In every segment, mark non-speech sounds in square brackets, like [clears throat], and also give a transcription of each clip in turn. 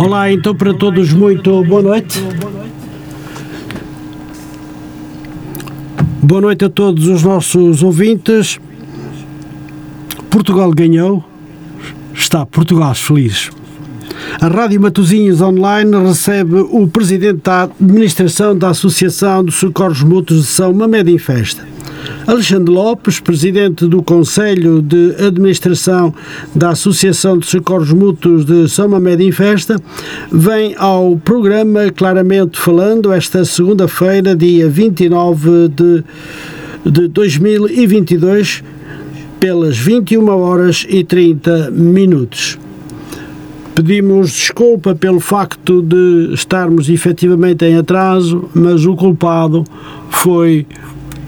Olá, então para todos, muito boa noite. Boa noite a todos os nossos ouvintes. Portugal ganhou. Está Portugal feliz. A Rádio Matozinhos Online recebe o Presidente da Administração da Associação de Socorros Mútuos de São Mamed em Festa. Alexandre Lopes, presidente do Conselho de Administração da Associação de Socorros Mútuos de São Mamed em Festa, vem ao programa Claramente Falando esta segunda-feira, dia 29 de, de 2022, pelas 21 horas e 30 minutos. Pedimos desculpa pelo facto de estarmos efetivamente em atraso, mas o culpado foi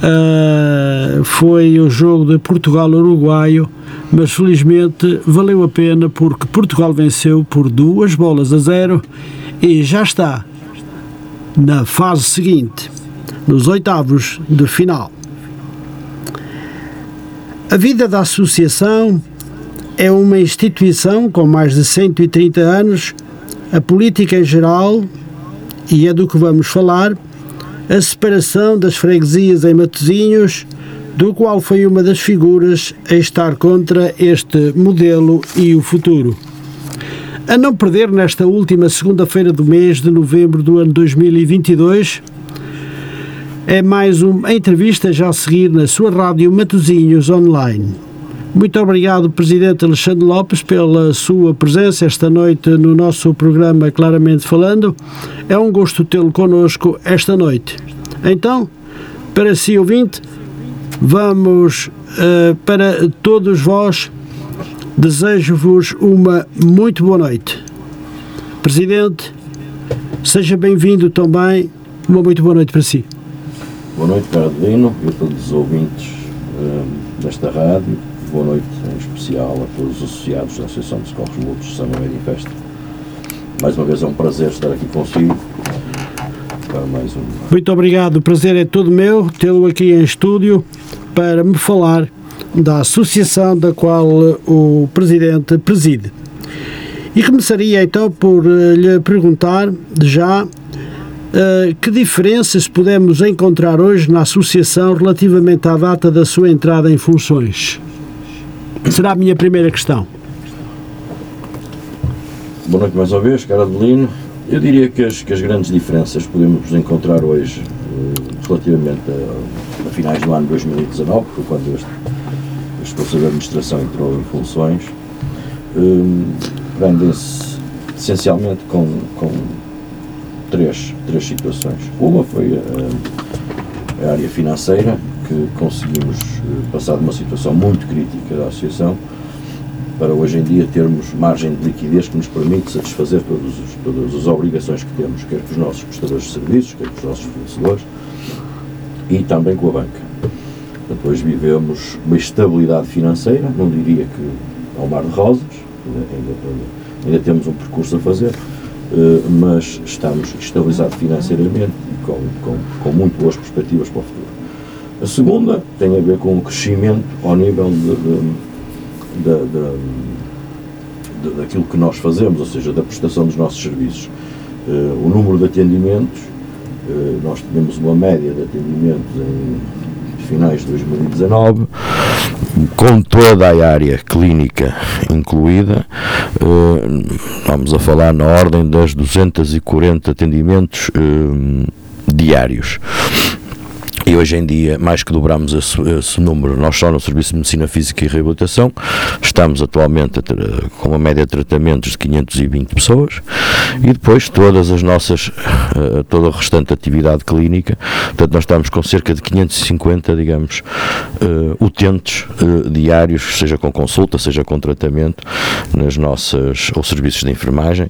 Uh, foi o jogo de Portugal-Uruguaio, mas felizmente valeu a pena porque Portugal venceu por duas bolas a zero e já está na fase seguinte, nos oitavos de final. A vida da associação é uma instituição com mais de 130 anos, a política em geral, e é do que vamos falar a separação das freguesias em Matosinhos, do qual foi uma das figuras a estar contra este modelo e o futuro. A não perder nesta última segunda-feira do mês de novembro do ano 2022, é mais uma entrevista já a seguir na sua rádio Matosinhos Online. Muito obrigado, Presidente Alexandre Lopes, pela sua presença esta noite no nosso programa Claramente Falando. É um gosto tê-lo connosco esta noite. Então, para si ouvinte, vamos uh, para todos vós, desejo-vos uma muito boa noite. Presidente, seja bem-vindo também. Uma muito boa noite para si. Boa noite, Carolino, e a todos os ouvintes uh, desta rádio boa noite em especial a todos os associados da Associação de Socorros Mútuos de São Médio Festa. Mais uma vez é um prazer estar aqui consigo para mais um. Muito obrigado, o prazer é todo meu tê-lo aqui em estúdio para me falar da associação da qual o Presidente preside. E começaria então por eh, lhe perguntar já Uh, que diferenças podemos encontrar hoje na associação relativamente à data da sua entrada em funções? Será a minha primeira questão. Boa noite mais uma vez, cara Adelino. Eu diria que as, que as grandes diferenças podemos encontrar hoje uh, relativamente a, a, finais do ano 2019, que foi quando este, este Conselho de Administração entrou em funções, um, prendem-se essencialmente com, com três, três situações. Uma foi a, a área financeira, que conseguimos eh, passar de uma situação muito crítica da associação para hoje em dia termos margem de liquidez que nos permite satisfazer todos os, todas as obrigações que temos, quer com os nossos prestadores de serviços, quer com os nossos fornecedores e também com a banca. Portanto, hoje vivemos uma estabilidade financeira, não diria que ao mar de rosas, ainda, ainda, ainda temos um percurso a fazer, eh, mas estamos estabilizados financeiramente e com, com, com muito boas perspectivas para o futuro. A segunda tem a ver com o crescimento ao nível de, de, de, de daquilo que nós fazemos, ou seja, da prestação dos nossos serviços. Uh, o número de atendimentos, uh, nós tivemos uma média de atendimentos em finais de 2019, com toda a área clínica incluída, vamos a falar na ordem das 240 atendimentos diários. E hoje em dia, mais que dobramos esse, esse, número, nós só no Serviço de Medicina Física e Reabilitação, estamos atualmente ter, com uma média de tratamentos de 520 pessoas e depois todas as nossas, uh, toda a restante atividade clínica, portanto nós estamos com cerca de 550, digamos, uh, utentes uh, diários, seja com consulta, seja com tratamento, nas nossas, ou serviços de enfermagem,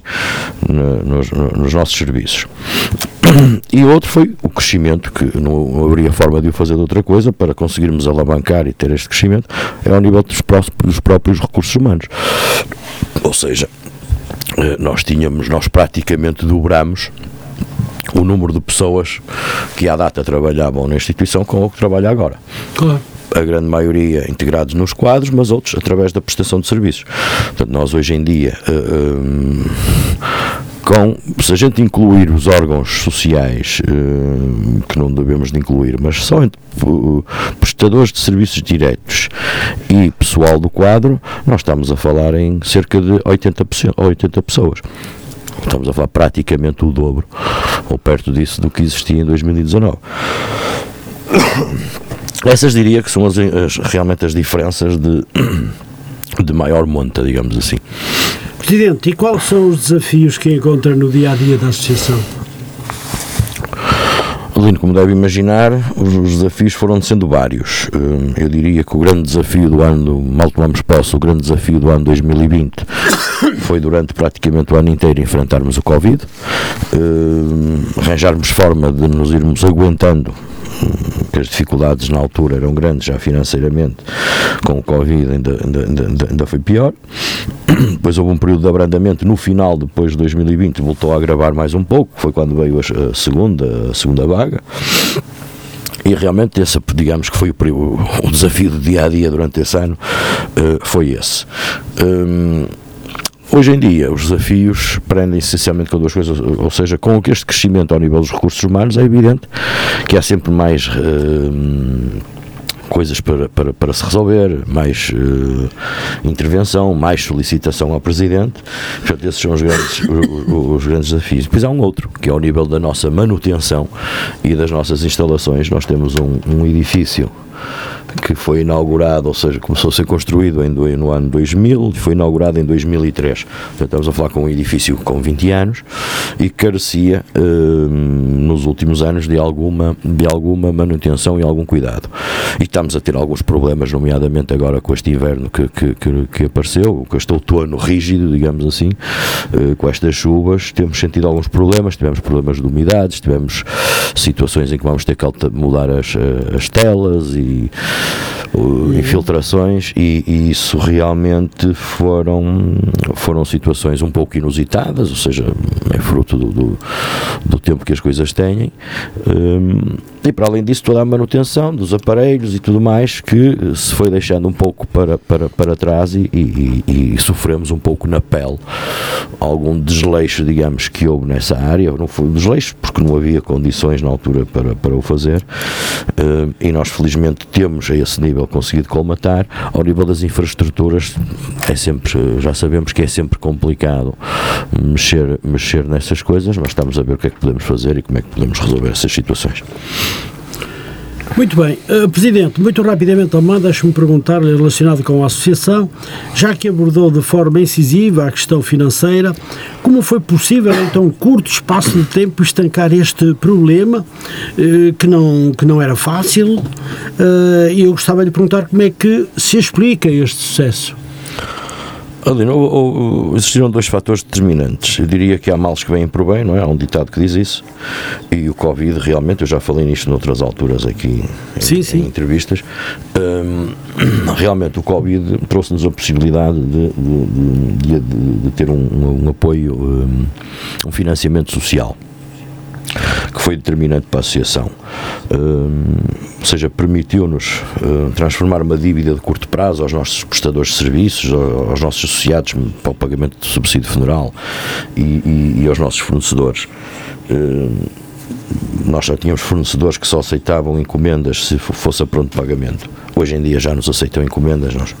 nos, nos nossos serviços. E outro foi o crescimento, que não haveria forma de o fazer de outra coisa para conseguirmos alavancar e ter este crescimento, é ao nível dos, dos próprios recursos humanos. Ou seja, eh, nós tínhamos, nós praticamente dobramos o número de pessoas que à data trabalhavam na instituição com o que trabalha agora. Claro a grande maioria integrados nos quadros, mas outros através da prestação de serviços. Portanto, nós hoje em dia uh, uh, com, se a gente incluir os órgãos sociais, uh, que não devemos de incluir, mas só entre uh, prestadores de serviços diretos e pessoal do quadro, nós estamos a falar em cerca de 80, 80 pessoas. Estamos a falar praticamente o dobro, ou perto disso, do que existia em 2019. [coughs] Essas diria que são as, as, realmente as diferenças de, [coughs] de maior monta, digamos assim. Presidente, e quais são os desafios que encontra no dia a dia da Associação? Lino, como deve imaginar, os, os, desafios foram sendo vários. Hum, eu diria que o grande desafio do ano, mal tomamos posse, o grande desafio do ano 2020 [coughs] foi durante praticamente o ano inteiro enfrentarmos o Covid, hum, arranjarmos forma de nos irmos aguentando que as dificuldades na altura eram grandes já financeiramente, com o Covid ainda, ainda, ainda, ainda foi pior. [clears throat] Depois houve um período de abrandamento no final, depois de 2020, voltou a agravar mais um pouco, foi quando veio a segunda, a segunda vaga. E realmente esse, digamos que foi o, o desafio do dia a dia durante esse ano, uh, foi esse. Hoje em dia, os desafios prendem essencialmente com duas coisas, ou seja, com este crescimento ao nível dos recursos humanos, é evidente que há sempre mais. Uh, coisas para, para, para se resolver, mais uh, intervenção, mais solicitação ao Presidente. Portanto, esses são os grandes, os, os, grandes desafios. Depois há um outro, que é ao nível da nossa manutenção e das nossas instalações. Nós temos um, um edifício que foi inaugurado, ou seja, começou a ser construído em, no ano 2000 e foi inaugurado em 2003. Portanto, estamos a falar com um edifício com 20 anos e carecia eh, nos últimos anos de alguma, de alguma manutenção e algum cuidado. E estamos a ter alguns problemas, nomeadamente agora com este inverno que, que, que, que apareceu, com este outono rígido, digamos assim, eh, com estas chuvas, temos sentido alguns problemas, tivemos problemas de umidades, tivemos situações em que vamos ter que mudar as, eh, as telas e 嗯 uh, infiltrações e, e, isso realmente foram, foram situações um pouco inusitadas, ou seja, é fruto do, do, do tempo que as coisas têm. Um, e para além disso, toda a manutenção dos aparelhos e tudo mais que se foi deixando um pouco para, para, para trás e, e, e sofremos um pouco na pele algum desleixo, digamos, que houve nessa área. Não foi desleixo porque não havia condições na altura para, para o fazer uh, e nós felizmente temos a esse nível conseguido colmatar. Ao nível das infraestruturas, é sempre, já sabemos que é sempre complicado mexer, mexer nessas coisas, mas estamos a ver o que é que podemos fazer e como é que podemos resolver essas situações. Muito bem. Uh, Presidente, muito rapidamente também, deixe-me perguntar-lhe relacionado com a associação, já que abordou de forma incisiva a questão financeira, como foi possível, em tão curto espaço de tempo, estancar este problema, uh, que, não, que não era fácil, uh, e eu gostava de lhe perguntar como é que se explica este sucesso. Alina, existiram dois fatores determinantes. Eu diria que há males que vêm por bem, não é? Há um ditado que diz isso. E o Covid, realmente, eu já falei nisto noutras alturas aqui sim, em, sim. em entrevistas. Um, realmente, o Covid trouxe-nos a possibilidade de, de, de, de ter um, um apoio, um, um financiamento social que foi determinante para a associação. Uh, ou seja, permitiu-nos uh, transformar uma dívida de curto prazo aos nossos prestadores de serviços, aos nossos associados para o pagamento do subsídio funeral e, e, e aos nossos fornecedores. Nós já tínhamos fornecedores que só aceitavam encomendas se fosse a pronto pagamento. Hoje em dia já nos aceitam encomendas, nós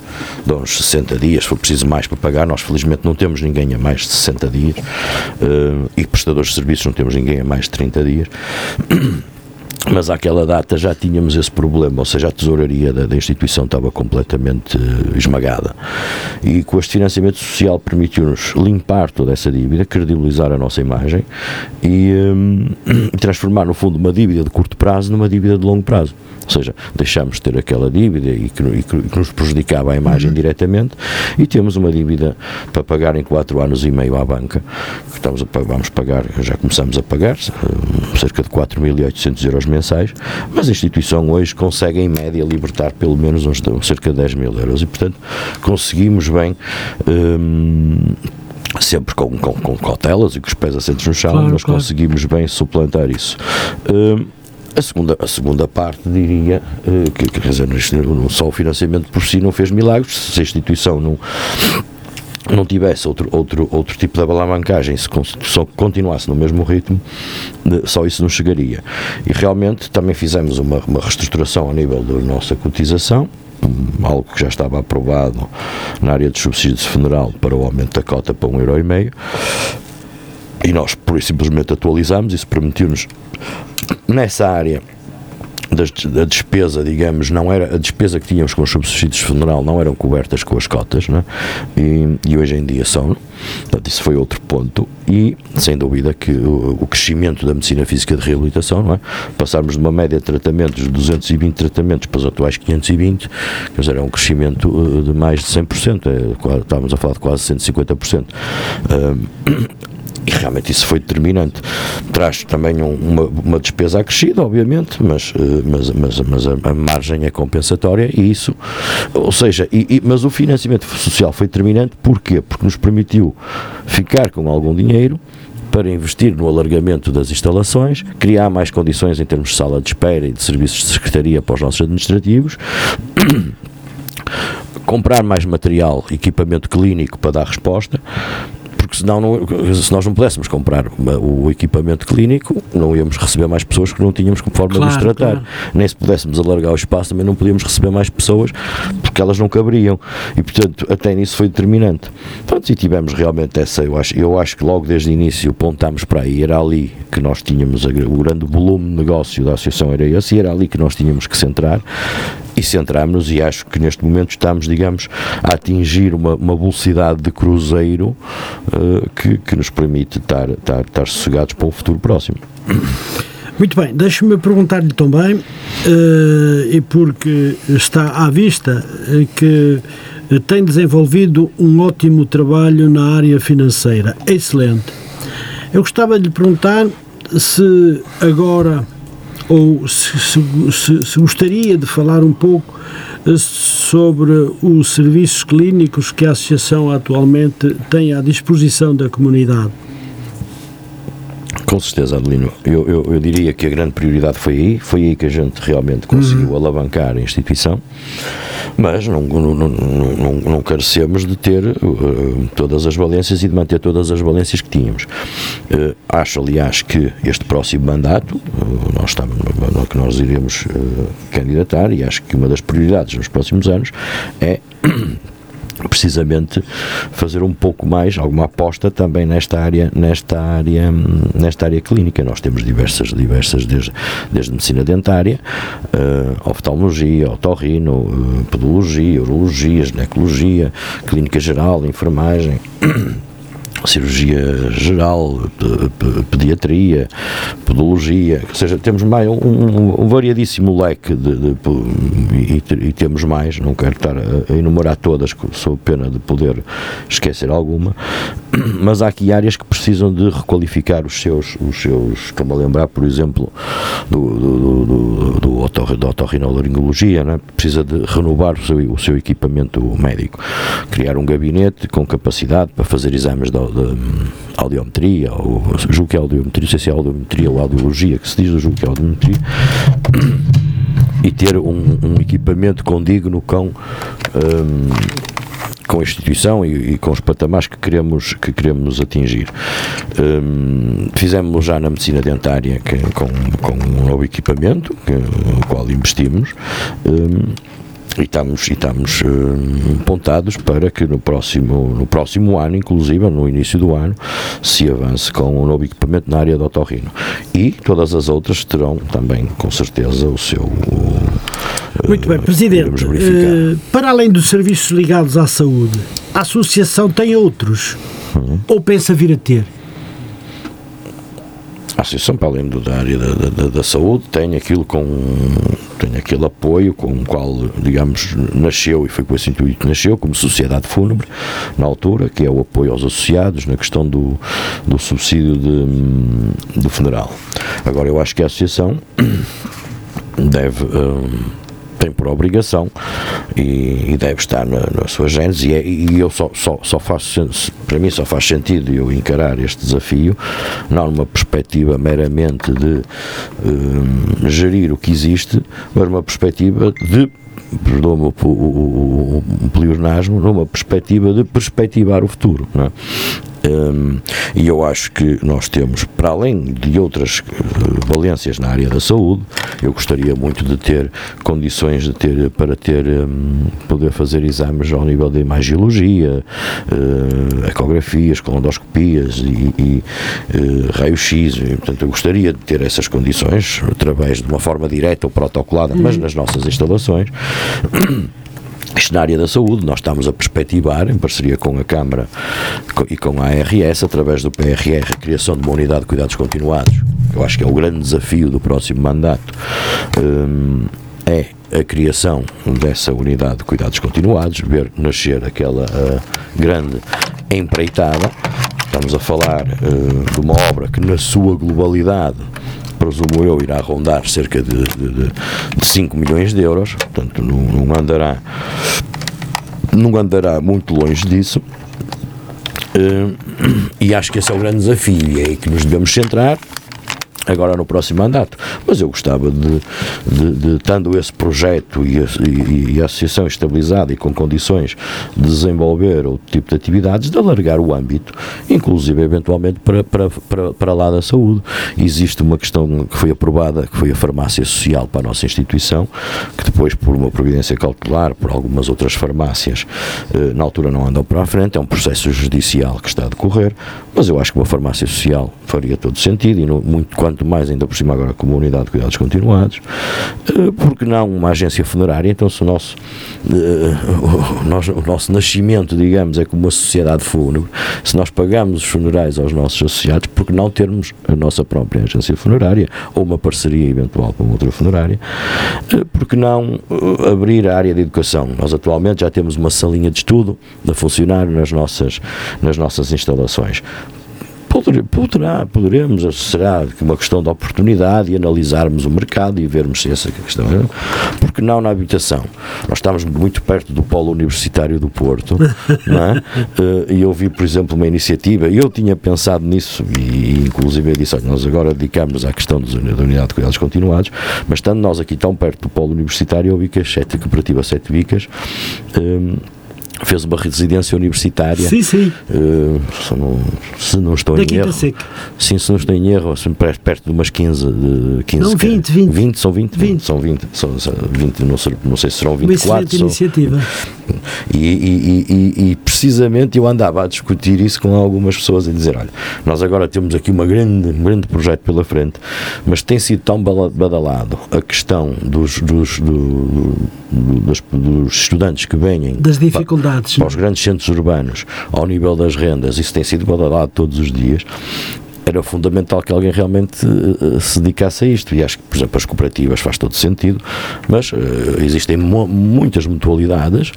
damos 60 dias, se for preciso mais para pagar. Nós, felizmente, não temos ninguém a mais de 60 dias uh, e prestadores de serviços não temos ninguém a mais de 30 dias. Mas àquela data já tínhamos esse problema, ou seja, a tesouraria da, da instituição estava completamente uh, esmagada. E com este financiamento social permitiu-nos limpar toda essa dívida, credibilizar a nossa imagem e um, transformar, no fundo, uma dívida de curto prazo numa dívida de longo prazo. Ou seja, deixamos de ter aquela dívida e que, e que nos prejudicava a imagem uhum. diretamente e temos uma dívida para pagar em 4 anos e meio à banca. Estamos a, vamos pagar, já começamos a pagar hum, cerca de 4.800 euros mensais, mas a instituição hoje consegue em média libertar pelo menos uns cerca de 10 mil euros e portanto conseguimos bem hum, sempre com, com, com, cautelas e com os pés assentos no chão, claro, mas claro. conseguimos bem suplantar isso. Hum, a segunda, a segunda parte diria que, que quer dizer, só o financiamento por si não fez milagres, se a instituição não, não tivesse outro, outro, outro tipo de alavancagem, se continuasse no mesmo ritmo, só isso não chegaria. E realmente também fizemos uma, uma reestruturação a nível da nossa cotização, algo que já estava aprovado na área de subsídios de funeral para o aumento da cota para um euro e nós por simplesmente atualizamos isso permitiu-nos nessa área da despesa, digamos, não era a despesa que tínhamos com os subsídios de funeral não eram cobertas com as cotas, né? e, e hoje em dia são. Portanto, isso foi outro ponto. E, sem dúvida, que o, o, crescimento da medicina física de reabilitação, não é? Passarmos de uma média de tratamentos de 220 tratamentos para os atuais 520, quer dizer, é um crescimento uh, de mais de 100%, é, estávamos a falar de quase 150%. Uh, e realmente isso foi determinante. Traz também um, uma, uma, despesa acrescida, obviamente, mas, eh, mas, mas, mas a, margem é compensatória e isso, ou seja, e, e, mas o financiamento social foi determinante porquê? Porque nos permitiu ficar com algum dinheiro para investir no alargamento das instalações, criar mais condições em termos de sala de espera e de serviços de secretaria para os nossos administrativos, [coughs] comprar mais material, equipamento clínico para dar resposta, porque senão não, se nós não pudéssemos comprar o equipamento clínico, não íamos receber mais pessoas que não tínhamos como forma claro, de os tratar. Claro. Nem se pudéssemos alargar o espaço, também não podíamos receber mais pessoas porque elas não caberiam. E portanto, até nisso foi determinante. Pronto, e tivemos realmente essa, eu acho, eu acho que logo desde o início pontámos para aí, era ali que nós tínhamos, o grande volume de negócio da associação era esse, e era ali que nós tínhamos que centrar e centramos e acho que neste momento estamos, digamos, a atingir uma, uma velocidade de cruzeiro uh, que, que nos permite estar, estar, estar sossegados para o futuro próximo. Muito bem, deixe-me perguntar-lhe também, uh, e porque está à vista uh, que tem desenvolvido um ótimo trabalho na área financeira, excelente. Eu gostava de lhe perguntar se agora ou se, se, se, gostaria de falar um pouco eh, sobre os serviços clínicos que a Associação atualmente tem à disposição da comunidade. Com certeza, Adelino. Eu, eu, eu, diria que a grande prioridade foi aí, foi aí que a gente realmente conseguiu uhum. alavancar a instituição, mas não, não, não, não, não carecemos de ter uh, todas as valências e de manter todas as valências que tínhamos. Uh, acho, aliás, que este próximo mandato, uh, nós estamos, no que nós iremos candidatar, e acho que uma das prioridades nos próximos anos é precisamente fazer um pouco mais, alguma aposta também nesta área, nesta área, nesta área clínica. Nós temos diversas, diversas desde, desde medicina dentária, uh, oftalmologia, otorrino, uh, podologia, urologia, ginecologia, clínica geral, enfermagem. Cirurgia geral, pediatria, podologia, ou seja, temos mais um, um, variadíssimo leque de, de, de e, e, temos mais, não quero estar a, enumerar todas, sou pena de poder esquecer alguma, [clears throat] mas há aqui áreas que precisam de requalificar os seus, os seus como a lembrar, por exemplo, do, do, do, do, otor, da otorrinolaringologia, né? precisa de renovar o seu, o seu equipamento médico, criar um gabinete com capacidade para fazer exames de, de audiometria, ou julgo que é audiometria, não sei se é audiometria ou audiologia que se diz, julgo que é audiometria, e ter um, um equipamento condigno com um, com a instituição e, e, com os patamares que queremos, que queremos atingir. Um, fizemos já na medicina dentária que, com, com um novo equipamento, que, no qual investimos. Um, e estamos, e estamos uh, apontados para que no próximo, no próximo ano, inclusive no início do ano, se avance com um novo equipamento na área do otorrino. E todas as outras terão também, com certeza, o seu. Uh, Muito bem, Presidente. Uh, para além dos serviços ligados à saúde, a Associação tem outros? Uhum. Ou pensa vir a ter? A Associação, para além da área da, da, da, saúde, tem aquilo com tem aquele apoio com o qual, digamos, nasceu e foi com esse intuito que nasceu, como sociedade fúnebre, na altura, que é o apoio aos associados na questão do, do subsídio de, do funeral. Agora, eu acho que a Associação deve. Um, tem por obrigação e, e deve estar na, na sua gênese e, é, e eu só, só, só faço, para mim só faz sentido eu encarar este desafio, não numa perspectiva meramente de um, gerir o que existe, mas uma perspectiva de perdoa-me o, o, o, o pleonasmo, numa perspectiva de perspectivar o futuro. Não é? Um, e eu acho que nós temos, para além de outras uh, valências na área da saúde, eu gostaria muito de ter condições de ter, para ter, um, poder fazer exames ao nível de imagiologia, uh, ecografias, colondoscopias e, e uh, raio-x. Portanto, eu gostaria de ter essas condições através de uma forma direta ou protocolada, mas uhum. nas nossas instalações. Isto na área da saúde, nós estamos a perspectivar, em parceria com a Câmara e com a ARS, através do PRR, a criação de uma unidade de cuidados continuados. Eu acho que é o grande desafio do próximo mandato. Hum, é a criação dessa unidade de cuidados continuados, ver nascer aquela uh, grande empreitada. Estamos a falar uh, de uma obra que, na sua globalidade, presumo eu, irá rondar cerca de, de, de 5 milhões de euros, portanto não, não, andará não andará muito longe disso. Uh, e acho que esse é o grande desafio e é aí que nos devemos centrar agora no próximo mandato. Mas eu gostava de, de, de tendo esse projeto e a, e, e a, associação estabilizada e com condições de desenvolver outro tipo de atividades, de alargar o âmbito, inclusive eventualmente para, para, para, para lá da saúde. Existe uma questão que foi aprovada, que foi a farmácia social para a nossa instituição, que depois, por uma providência cautelar, por algumas outras farmácias, eh, na altura não andam para a frente, é um processo judicial que está a decorrer, mas eu acho que uma farmácia social faria todo sentido e no, muito quando quanto mais ainda por cima agora como unidade de cuidados continuados, eh, porque não uma agência funerária, então se o nosso, eh, o nosso, o nosso nascimento, digamos, é como uma sociedade fúnebre, se nós pagamos os funerais aos nossos associados, porque não termos a nossa própria agência funerária ou uma parceria eventual com outra funerária, eh, porque não abrir a área de educação? Nós atualmente já temos uma salinha de estudo a funcionar nas nossas, nas nossas instalações Poderá, poderemos, será uma questão de oportunidade e analisarmos o mercado e vermos se essa questão é. Porque não na habitação? Nós estamos muito perto do Polo Universitário do Porto, [laughs] não é? Eh, e eu vi, por exemplo, uma iniciativa, e eu tinha pensado nisso, e inclusive eu disse, olha, nós agora dedicamos à questão da unidade de cuidados continuados, mas estando nós aqui tão perto do Polo Universitário, eu vi que a Sete, a Cooperativa Sete Vicas, um, fez uma residência universitária. Sim, sim. Uh, se, não, se não estou em erro. Sim, se não estou em erro, perto, perto de umas 15. De 15 não, 20, 20. 20, são 20? 20. São 20. São, 20 não, sei, não sei se serão 24. Uma excelente iniciativa. E, e, e, e, precisamente eu andava a discutir isso com algumas pessoas e dizer: olha, nós agora temos aqui uma grande, um grande projeto pela frente, mas tem sido tão badalado a questão dos, dos, do, dos, dos estudantes que vêm. Das dificuldades. Para, para os grandes centros urbanos, ao nível das rendas, isso tem sido badalado todos os dias era fundamental que alguém realmente uh, se dedicasse a isto. E acho que, por exemplo, as cooperativas faz todo sentido, mas uh, existem muitas mutualidades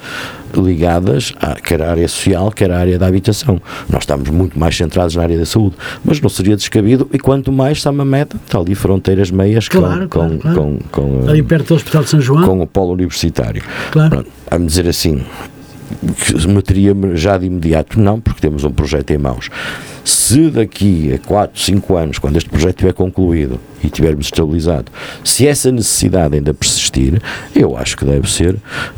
ligadas quer à área social, quer à área da habitação. Nós estamos muito mais centrados na área da saúde, mas não seria descabido, e quanto mais está uma meta, está ali fronteiras meias claro, com, claro, com, claro. com, com, ali perto do Hospital de São João. Com o polo universitário. Claro. Pronto, me dizer assim, meteria já de imediato, não, porque temos um projeto em mãos. Se daqui a 4, 5 anos, quando este projeto estiver concluído e tivermos estabilizado, se essa necessidade ainda persistir, eu acho que deve ser.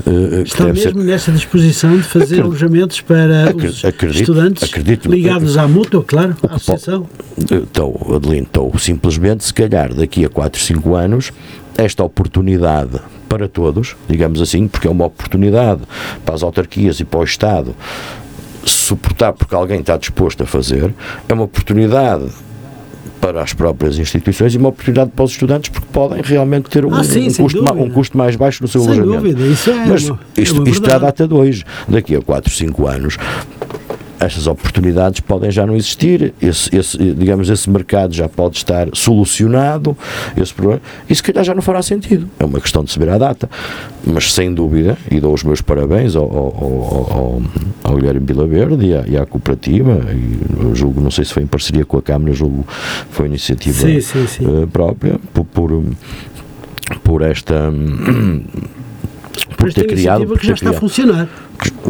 Uh, Está deve mesmo ser... nessa disposição de fazer acredito, alojamentos para os acredito, estudantes acredito, ligados à mútua, claro, à associação? Estou, Adelino, estou simplesmente, se calhar, daqui a 4, 5 anos, esta oportunidade para todos, digamos assim, porque é uma oportunidade para as autarquias e para o Estado suportar porque alguém está disposto a fazer, é uma oportunidade para as próprias instituições e uma oportunidade para os estudantes porque podem realmente ter um, ah, sim, um, custo, um custo, mais baixo no seu sem alojamento. Dúvida, isso é Mas uma, isto, é isto a data de hoje. Daqui a 4, 5 anos estas oportunidades podem já não existir, esse, esse, digamos, esse mercado já pode estar solucionado, esse problema, e se calhar já não fará sentido. É uma questão de saber a data. Mas sem dúvida, e dou os meus parabéns ao, ao, ao, ao Guilherme Vila Verde e à, e à cooperativa, e julgo, não sei se foi em parceria com a Câmara, julgo foi iniciativa sim, sim, sim. Uh, própria, por, por, por esta. por ter criado. Por que já está criado, a funcionar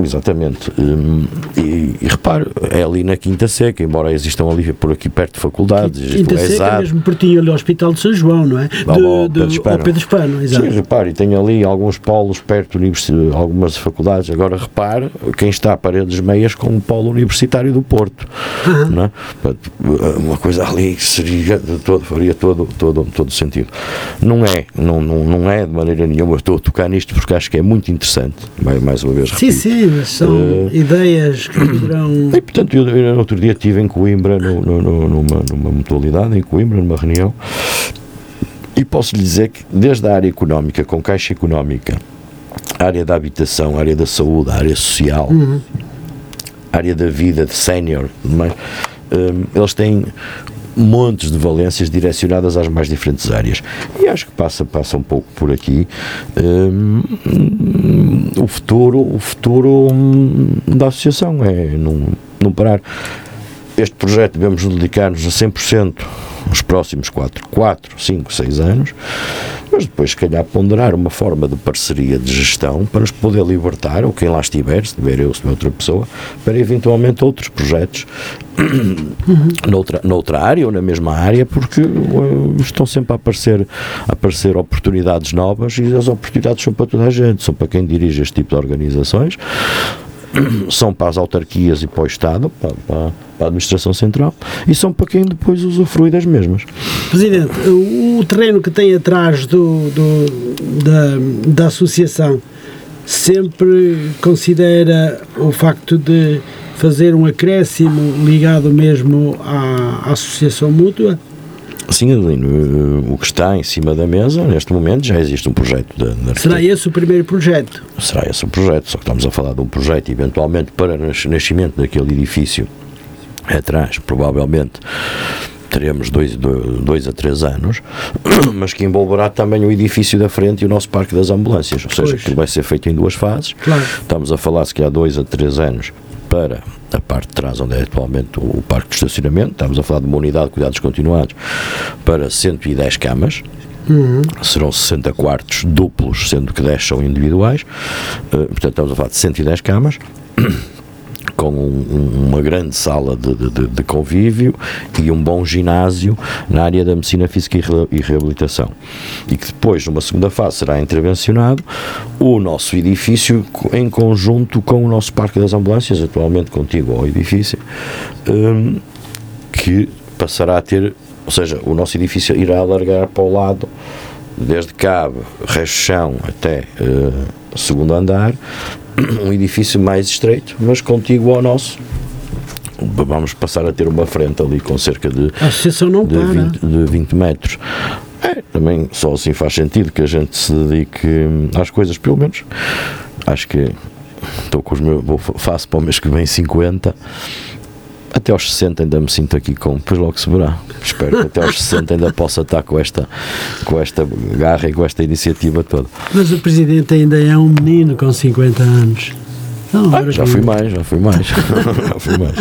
Exatamente. Hum, e, e repare, é ali na Quinta Seca, embora existam ali por aqui perto de faculdades. Quinta Seca exato. mesmo pertinho ali ao Hospital de São João, não é? De, ao, Pedro Espano. Pedro Espano, exato. Sim, repare, tem ali alguns polos perto de algumas faculdades. Agora repare, quem está a paredes meias com o polo universitário do Porto. Uhum. Não é? Uma coisa ali seria todo, faria todo, todo, todo sentido. Não é, não, não, não é de maneira nenhuma. Estou a tocar nisto porque acho que é muito interessante. Mais, mais uma vez. Sim, sim, são uh, ideias que poderão. E [clears throat] portanto, eu, eu outro dia estive em Coimbra, no, no, no, numa, numa mutualidade, em Coimbra, numa reunião, e posso lhe dizer que desde a área económica, com caixa económica, área da habitação, área da saúde, área social, uhum. área da vida de sénior, um, eles têm montes de valências direcionadas às mais diferentes áreas. E acho que passa, passa um pouco por aqui um, o futuro, o futuro da associação é não, não parar. Este projeto devemos dedicar-nos a 100% nos próximos 4, 4, 5, 6 anos, mas depois, se calhar, ponderar uma forma de parceria de gestão para nos poder libertar, ou quem lá estiver, se tiver eu, se tiver outra pessoa, para eventualmente outros projetos noutra, noutra área ou na mesma área, porque uh, estão sempre a aparecer, a aparecer oportunidades novas e as oportunidades são para toda a gente, são para quem dirige este tipo de organizações são para as autarquias e para o Estado, para, para, para, a Administração Central, e são para quem depois usufrui das mesmas. Presidente, o terreno que tem atrás do, do da, da associação sempre considera o facto de fazer um acréscimo ligado mesmo à, à associação mútua? Sim, Adelino, o que está em cima da mesa, neste momento, já existe um projeto de, Será esse o primeiro projeto? Será esse o projeto, só que estamos a falar de um projeto, eventualmente, para o nascimento daquele edifício atrás, provavelmente teremos dois, dois a três anos, [clears throat] mas que envolverá também o edifício da frente e o nosso parque das ambulâncias, ou seja, que vai ser feito em duas fases. Claro. Estamos a falar se que há dois a três anos para a parte de trás, onde é atualmente o parque de estacionamento, estamos a falar de uma unidade de cuidados continuados para 110 camas, Uhum. Serão 60 quartos duplos, sendo que 10 são individuais. Uh, portanto, estamos a falar de 110 camas [clears throat] com um, uma grande sala de, de, de, convívio e um bom ginásio na área da medicina física e reabilitação. E que depois, numa segunda fase, será intervencionado o nosso edifício em conjunto com o nosso parque das ambulâncias, atualmente contigo ao edifício, um, que passará a ter, ou seja, o nosso edifício irá alargar para o lado desde cabo, resto chão até uh, segundo andar, [clears throat] um edifício mais estreito, mas contíguo ao nosso. Vamos passar a ter uma frente ali com cerca de, a associação não de, para. 20, de 20 metros. É, também só assim faz sentido que a gente se dedique às coisas, pelo menos. Acho que estou com os meus, vou, faço para o mês que vem 50 até aos 60 ainda me sinto aqui com, depois logo se verá. Espero que até aos [laughs] 60 ainda possa estar com esta, com esta garra e com esta iniciativa toda. Mas o Presidente ainda é um menino com 50 anos. Não, ah, já fui mais, já fui mais. [laughs] [laughs] já fui mais.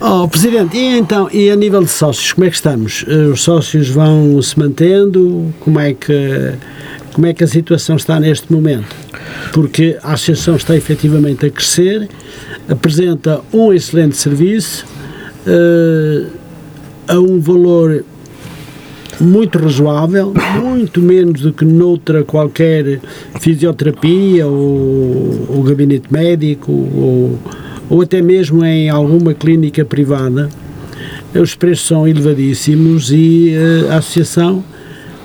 Oh, Presidente, e então, e a nível de sócios, como é que estamos? Eh, os sócios vão se mantendo? Como é que, como é que a situação está neste momento? Porque a associação está efetivamente a crescer, apresenta um excelente serviço uh, a um valor muito razoável, muito menos do que noutra qualquer fisioterapia ou, ou gabinete médico ou, ou até mesmo em alguma clínica privada. Os preços são elevadíssimos e uh, a associação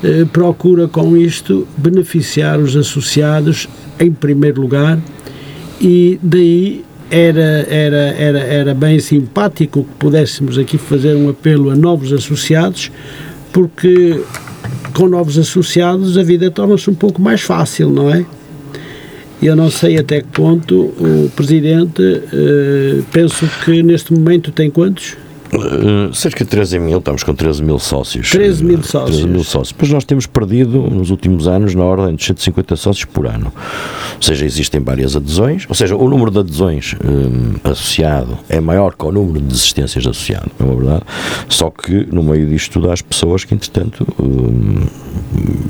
uh, procura com isto beneficiar os associados em primeiro lugar e daí era, era, era, era bem simpático que pudéssemos aqui fazer um apelo a novos associados, porque com novos associados a vida torna-se um pouco mais fácil, não é? Eu não sei até que ponto o Presidente, eh, penso que neste momento tem quantos? Uh, cerca de 13 mil, estamos com 13 mil sócios. 13 mil sócios. 13 mil sócios. Pois nós temos perdido nos últimos anos na ordem de 150 sócios por ano. Ou seja, existem várias adesões, ou seja, o número de adesões um, associado é maior que o número de desistências associado, não é verdade? Só que no meio disto tudo há as pessoas que, entretanto, um,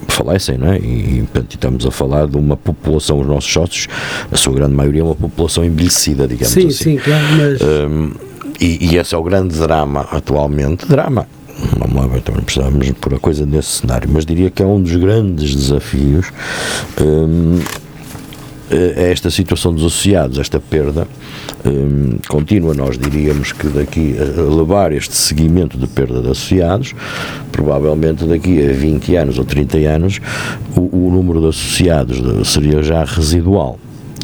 falecem, não é? E, portanto, estamos a falar de uma população, os nossos sócios, a sua grande maioria é uma população envelhecida, digamos sim, assim. Sim, sim, claro, mas... Um, e, e esse é o grande drama atualmente. Drama, vamos lá também precisamos por a coisa nesse cenário, mas diria que é um dos grandes desafios um, é esta situação dos associados, esta perda um, contínua. Nós diríamos que daqui a levar este seguimento de perda de associados, provavelmente daqui a 20 anos ou 30 anos, o, o número de associados seria já residual.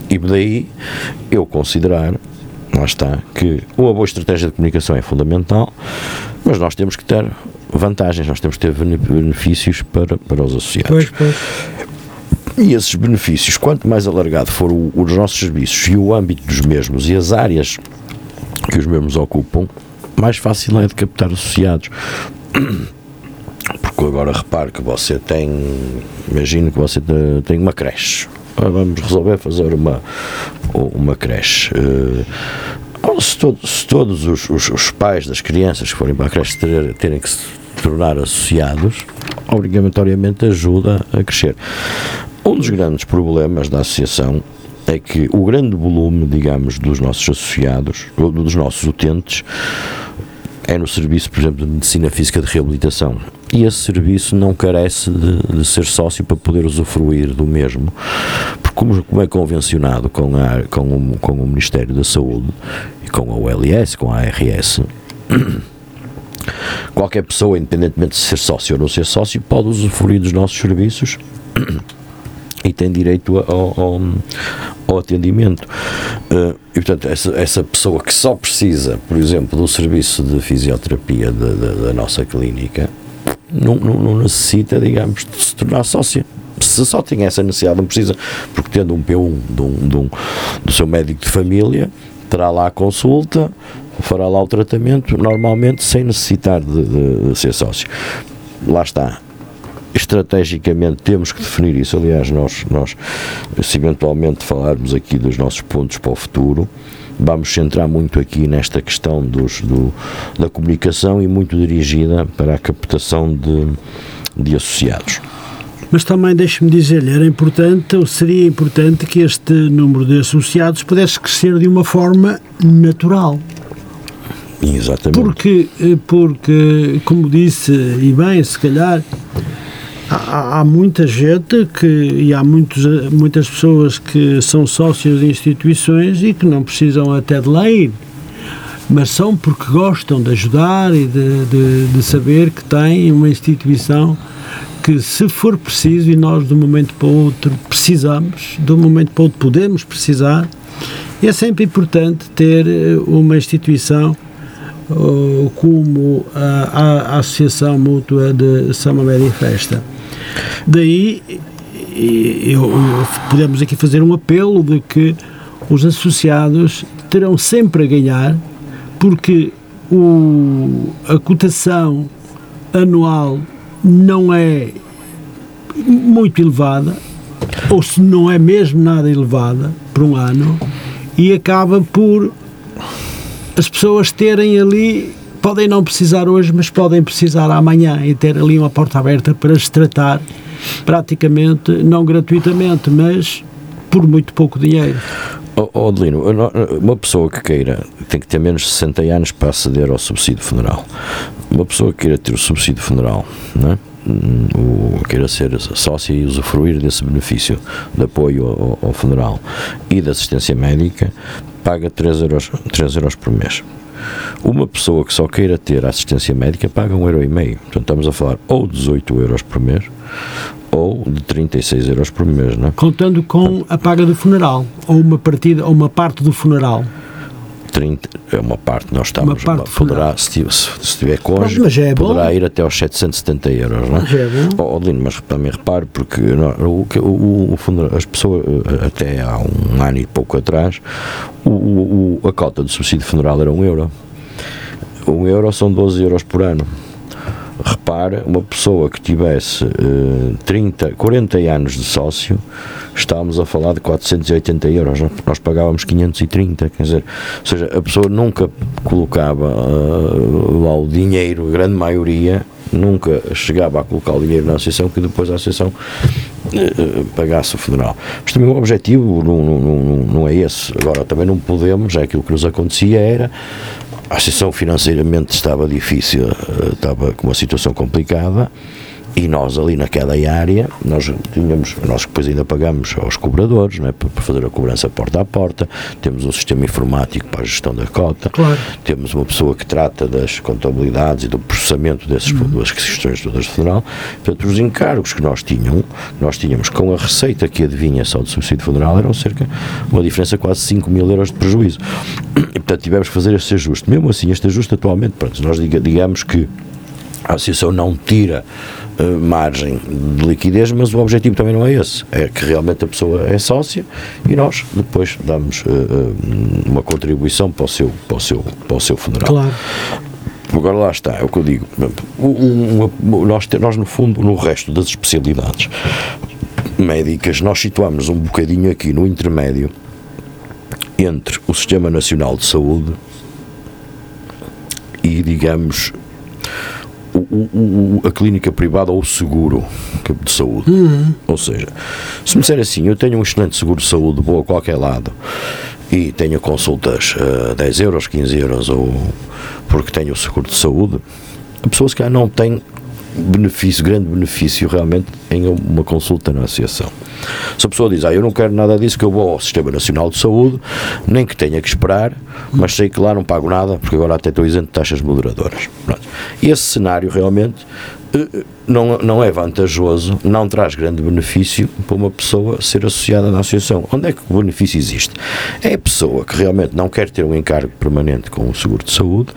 E daí eu considerar lá está, que uma boa estratégia de comunicação é fundamental, mas nós temos que ter vantagens, nós temos que ter benefícios para, para os associados. Pois, pois. E esses benefícios, quanto mais alargado for o, os nossos serviços e o âmbito dos mesmos e as áreas que os mesmos ocupam, mais fácil é de captar associados. Porque agora repare que você tem, imagino que você tem uma creche vamos resolver fazer uma, uma creche. Uh, se, todo, se, todos os, os, os, pais das crianças que forem para a creche ter, terem que se tornar associados, obrigatoriamente ajuda a crescer. Um dos grandes problemas da associação é que o grande volume, digamos, dos nossos associados, dos nossos utentes, é no serviço, por exemplo, de medicina física de reabilitação. E esse serviço não carece de, de ser sócio para poder usufruir do mesmo. Porque, como, é convencionado com, a, com, o, com o Ministério da Saúde e com a OLS, com a ARS, qualquer pessoa, independentemente de ser sócio ou não ser sócio, pode usufruir dos nossos serviços e tem direito ao, ao, ao atendimento. Uh, e, portanto, essa, essa pessoa que só precisa, por exemplo, do serviço de fisioterapia da, da, da nossa clínica, não, não, não, necessita, digamos, de se tornar sócia. Se só tem essa necessidade, não precisa, porque tendo um P1 de um, de um, do seu médico de família, terá lá a consulta, fará lá o tratamento, normalmente sem necessitar de, de, de ser sócio. Lá está estrategicamente temos que definir isso. Aliás, nós, nós, se eventualmente falarmos aqui dos nossos pontos para o futuro, vamos centrar muito aqui nesta questão dos, do, da comunicação e muito dirigida para a captação de, de associados. Mas também deixe-me dizer-lhe, era importante, ou seria importante que este número de associados pudesse crescer de uma forma natural. Exatamente. Porque, eh, porque como disse, e bem, se calhar, há, há, muita gente que, e há muitos, muitas pessoas que são sócios de instituições e que não precisam até de lei, mas são porque gostam de ajudar e de, de, de saber que têm uma instituição que se for preciso e nós de um momento para o outro precisamos, de um momento para o outro podemos precisar, é sempre importante ter eh, uma instituição uh, como a, a, Associação Mútua de Samamédia e Festa. Daí eu, podemos aqui fazer um apelo de que os associados terão sempre a ganhar porque o, a cotação anual não é muito elevada, ou se não é mesmo nada elevada por um ano, e acaba por as pessoas terem ali podem não precisar hoje, mas podem precisar amanhã e ter ali uma porta aberta para se tratar praticamente, não gratuitamente, mas por muito pouco dinheiro. Oh, Adelino, uma pessoa que queira tem que ter menos de 60 anos para aceder ao subsídio funeral. Uma pessoa que queira ter o subsídio funeral, não é? o, queira ser sócio e usufruir desse benefício de apoio ao, ao funeral e da assistência médica, paga 3 euros, 3 euros por mês. Uma pessoa que só queira ter assistência médica paga um euro. Portanto, estamos a falar ou 18 euros por mês ou de 36 euros por mês, não é? Contando com a paga do funeral ou uma partida ou uma parte do funeral. 30, é uma parte, nós estamos, uma parte poderá, se, se, se tiver cônjuge, mas é poderá bom. ir até aos 770 euros, não é? Mas é bom. Oh, Lino, mas também repare, porque não, o, o, o, funeral, as pessoas, eh, até há um ano e pouco atrás, o, o, a cota do subsídio funeral era um euro um euro são 12 euros por ano. Repare, uma pessoa que tivesse uh, 30, 40 anos de sócio, estávamos a falar de 480 euros, nós pagávamos 530, quer dizer, ou seja, a pessoa nunca colocava uh, lá o dinheiro, a grande maioria, nunca chegava a colocar o dinheiro na associação, que depois a associação uh, pagasse o funeral. Mas também o objetivo não, não, não, não é esse. Agora, também não podemos, é aquilo que nos acontecia era a Associação financeiramente estava difícil, eh, estava com uma situação complicada e nós ali naquela área, nós tínhamos, nós depois ainda pagamos aos cobradores, não é, para fazer a cobrança porta a porta, temos um sistema informático para a gestão da cota, claro. temos uma pessoa que trata das contabilidades e do processamento desses, uhum. das questões todas de funeral, portanto os encargos que nós tínhamos, nós tínhamos com a receita que adivinha só de subsídio funeral eram cerca, uma diferença de quase 5 mil euros de prejuízo, e portanto tivemos que fazer este ajuste, mesmo assim este ajuste atualmente, pronto, nós digamos que a associação não tira uh, margem de liquidez, mas o objetivo também não é esse. É que realmente a pessoa é sócia e nós depois damos uh, uma contribuição para o seu, para o seu, para o seu funeral. Claro. Agora lá está, é o que eu digo. Nós, nós, no fundo, no resto das especialidades médicas, nós situamos um bocadinho aqui no intermédio entre o Sistema Nacional de Saúde e, digamos, o, o, a clínica privada ou o seguro de saúde. Uhum. Ou seja, se me disser assim, eu tenho um excelente seguro de saúde, vou a qualquer lado e tenho consultas a uh, 10 euros, 15 euros, ou porque tenho o seguro de saúde, a pessoa se calhar não tem benefício, grande benefício realmente em uma consulta na associação. Se a pessoa diz, ah, eu não quero nada disso, que eu vou ao Sistema Nacional de Saúde, nem que tenha que esperar, mas sei que lá não pago nada, porque agora até estou isento de taxas moderadoras. Pronto. Esse cenário realmente não, não é vantajoso, não traz grande benefício para uma pessoa ser associada na associação. Onde é que o benefício existe? É a pessoa que realmente não quer ter um encargo permanente com o seguro de saúde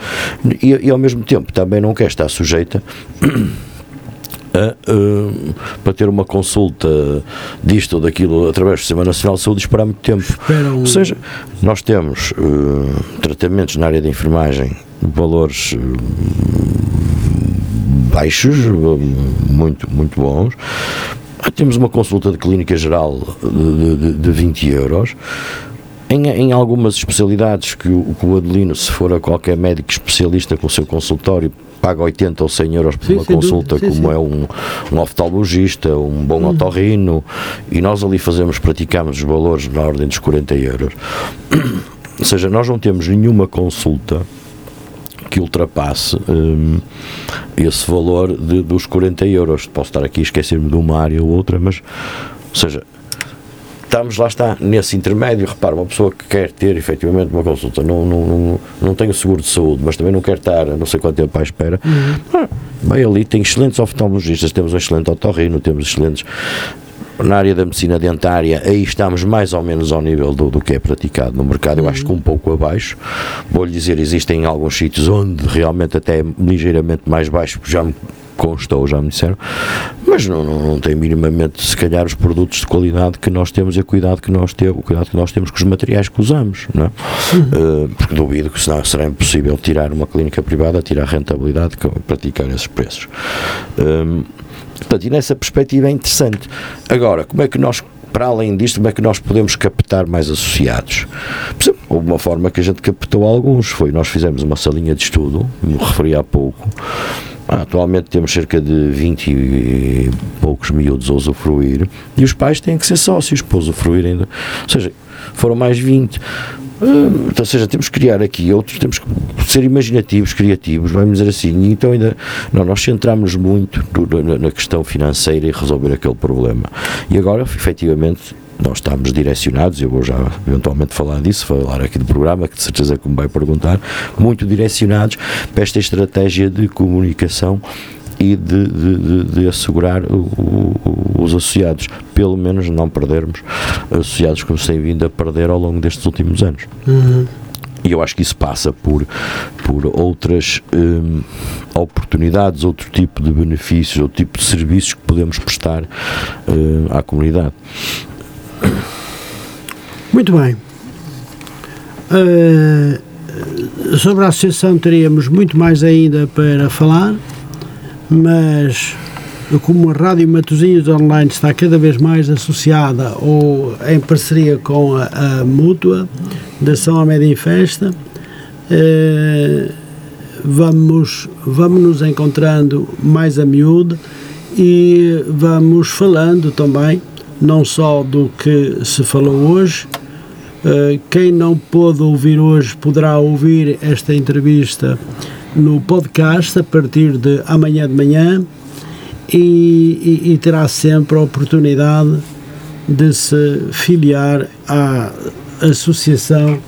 e, e ao mesmo tempo também não quer estar sujeita [clears throat] a, uh, para ter uma consulta disto ou daquilo através do Sistema Nacional de Saúde e esperar muito tempo. Ou seja, nós temos uh, tratamentos na área da enfermagem valores uh, baixos, muito, muito bons. Temos uma consulta de clínica geral de, de, de 20 euros. Em, em, algumas especialidades que o, que o Adelino, se for a qualquer médico especialista com o seu consultório, paga 80 ou 100 euros por sim, uma consulta, sim, como sim. é um, um oftalmologista, um bom hum. otorrino, e nós ali fazemos, praticamos os valores na ordem dos 40 euros. [coughs] Ou seja, nós não temos nenhuma consulta que ultrapasse um, esse valor de, dos 40 euros. Posso estar aqui a esquecer-me de uma área ou outra, mas, ou seja, estamos lá está, nesse intermédio, repara, uma pessoa que quer ter efetivamente uma consulta, não, não, não, não tem o seguro de saúde, mas também não quer estar não sei quanto tempo à espera, uhum. ah, bem ali tem excelentes oftalmologistas, temos um excelente otorrino, temos excelentes na área da medicina dentária, aí estamos mais ou menos ao nível do, do que é praticado no mercado, eu acho que um pouco abaixo. Vou-lhe dizer, existem alguns sítios onde realmente até é ligeiramente mais baixo, já me constou, já me disseram, mas não, não, não, tem minimamente, se calhar, os produtos de qualidade que nós temos e o cuidado que nós, temos, o cuidado que nós temos com os materiais que usamos, não é? Uhum. Uh, porque duvido que senão será impossível tirar uma clínica privada, tirar rentabilidade, praticar esses preços. Um, portanto, e nessa perspectiva é interessante. Agora, como é que nós para além disto, como é que nós podemos captar mais associados? Por exemplo, uma forma que a gente captou alguns foi, nós fizemos uma salinha de estudo, me referi há pouco, ah, atualmente temos cerca de 20 e poucos miúdos a usufruir e os pais têm que ser sócios para usufruir ainda. Ou seja, foram mais 20. Uh, ou seja, temos que criar aqui outros, temos que ser imaginativos, criativos, vamos dizer assim. Então, ainda, não, nós centramos muito na questão financeira e resolver aquele problema. E agora, efetivamente, nós estamos direcionados, eu vou já eventualmente falar disso, falar aqui do programa, que de certeza que me vai perguntar, muito direcionados para esta estratégia de comunicação e de, de, de, de assegurar o, o, os associados, pelo menos não perdermos associados como se tem vindo a perder ao longo destes últimos anos. Uhum. E eu acho que isso passa por, por outras hum, oportunidades, outro tipo de benefícios, outro tipo de serviços que podemos prestar hum, à comunidade. Muito bem. Uh, sobre a associação teríamos muito mais ainda para falar, mas como a Rádio Matosinhos Online está cada vez mais associada ou em parceria com a, a Mútua da São Amédia em Festa, eh, vamos, vamos nos encontrando mais a miúdo e vamos falando também, não só do que se falou hoje, eh, quem não pôde ouvir hoje poderá ouvir esta entrevista no podcast a partir de amanhã de manhã e, e, e terá sempre a oportunidade de se filiar à associação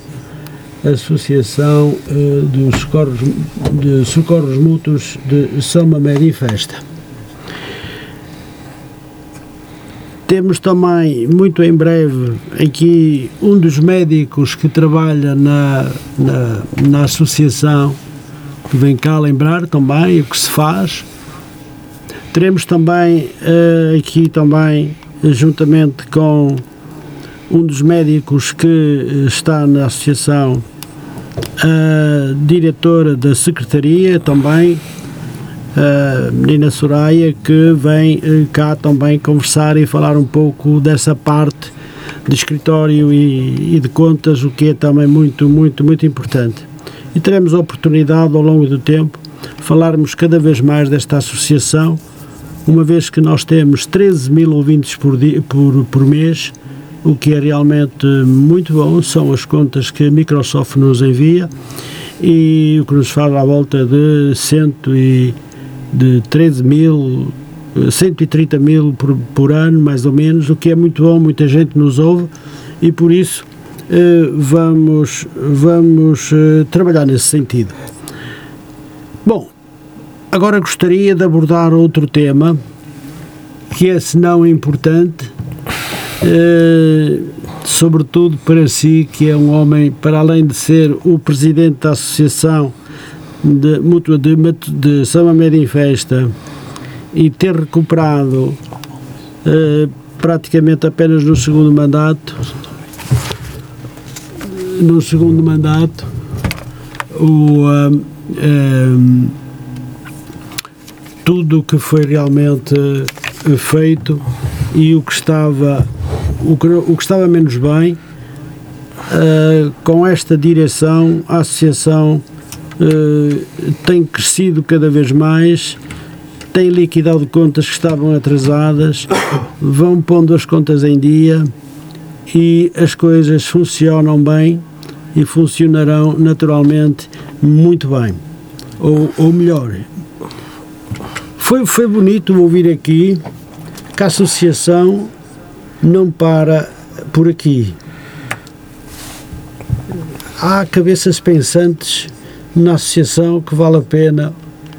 Associação uh, dos Socorros, de Socorros Mútuos de São Mamede e Festa. Temos também, muito em breve, aqui um dos médicos que trabalha na, na, na associação, que vem cá lembrar também o que se faz, Teremos também uh, aqui também, juntamente com um dos médicos que está na associação, a diretora da secretaria também, a menina Soraya, que vem uh, cá também conversar e falar um pouco dessa parte de escritório e, e de contas, o que é também muito, muito, muito importante. E teremos a oportunidade ao longo do tempo falarmos cada vez mais desta associação uma vez que nós temos 13 mil ouvintes por, dia, por, por mês, o que é realmente muito bom, são as contas que a Microsoft nos envia e o que nos faz à volta de, cento e, de 13 mil, 130 mil por, por ano, mais ou menos, o que é muito bom, muita gente nos ouve e por isso vamos, vamos eh, trabalhar nesse sentido. Bom, Agora gostaria de abordar outro tema que é, se não importante, eh, sobretudo para si, que é um homem, para além de ser o presidente da Associação de Mútua de, de Amédio em Festa e ter recuperado eh, praticamente apenas no segundo mandato, no segundo mandato, o. Tudo o que foi realmente eh, feito e o que estava o que, o que estava menos bem uh, com esta direção a associação uh, tem crescido cada vez mais tem liquidado contas que estavam atrasadas [coughs] vão pondo as contas em dia e as coisas funcionam bem e funcionarão naturalmente muito bem ou, ou melhor foi, foi bonito ouvir aqui que a associação não para por aqui. Há cabeças pensantes na associação que vale a pena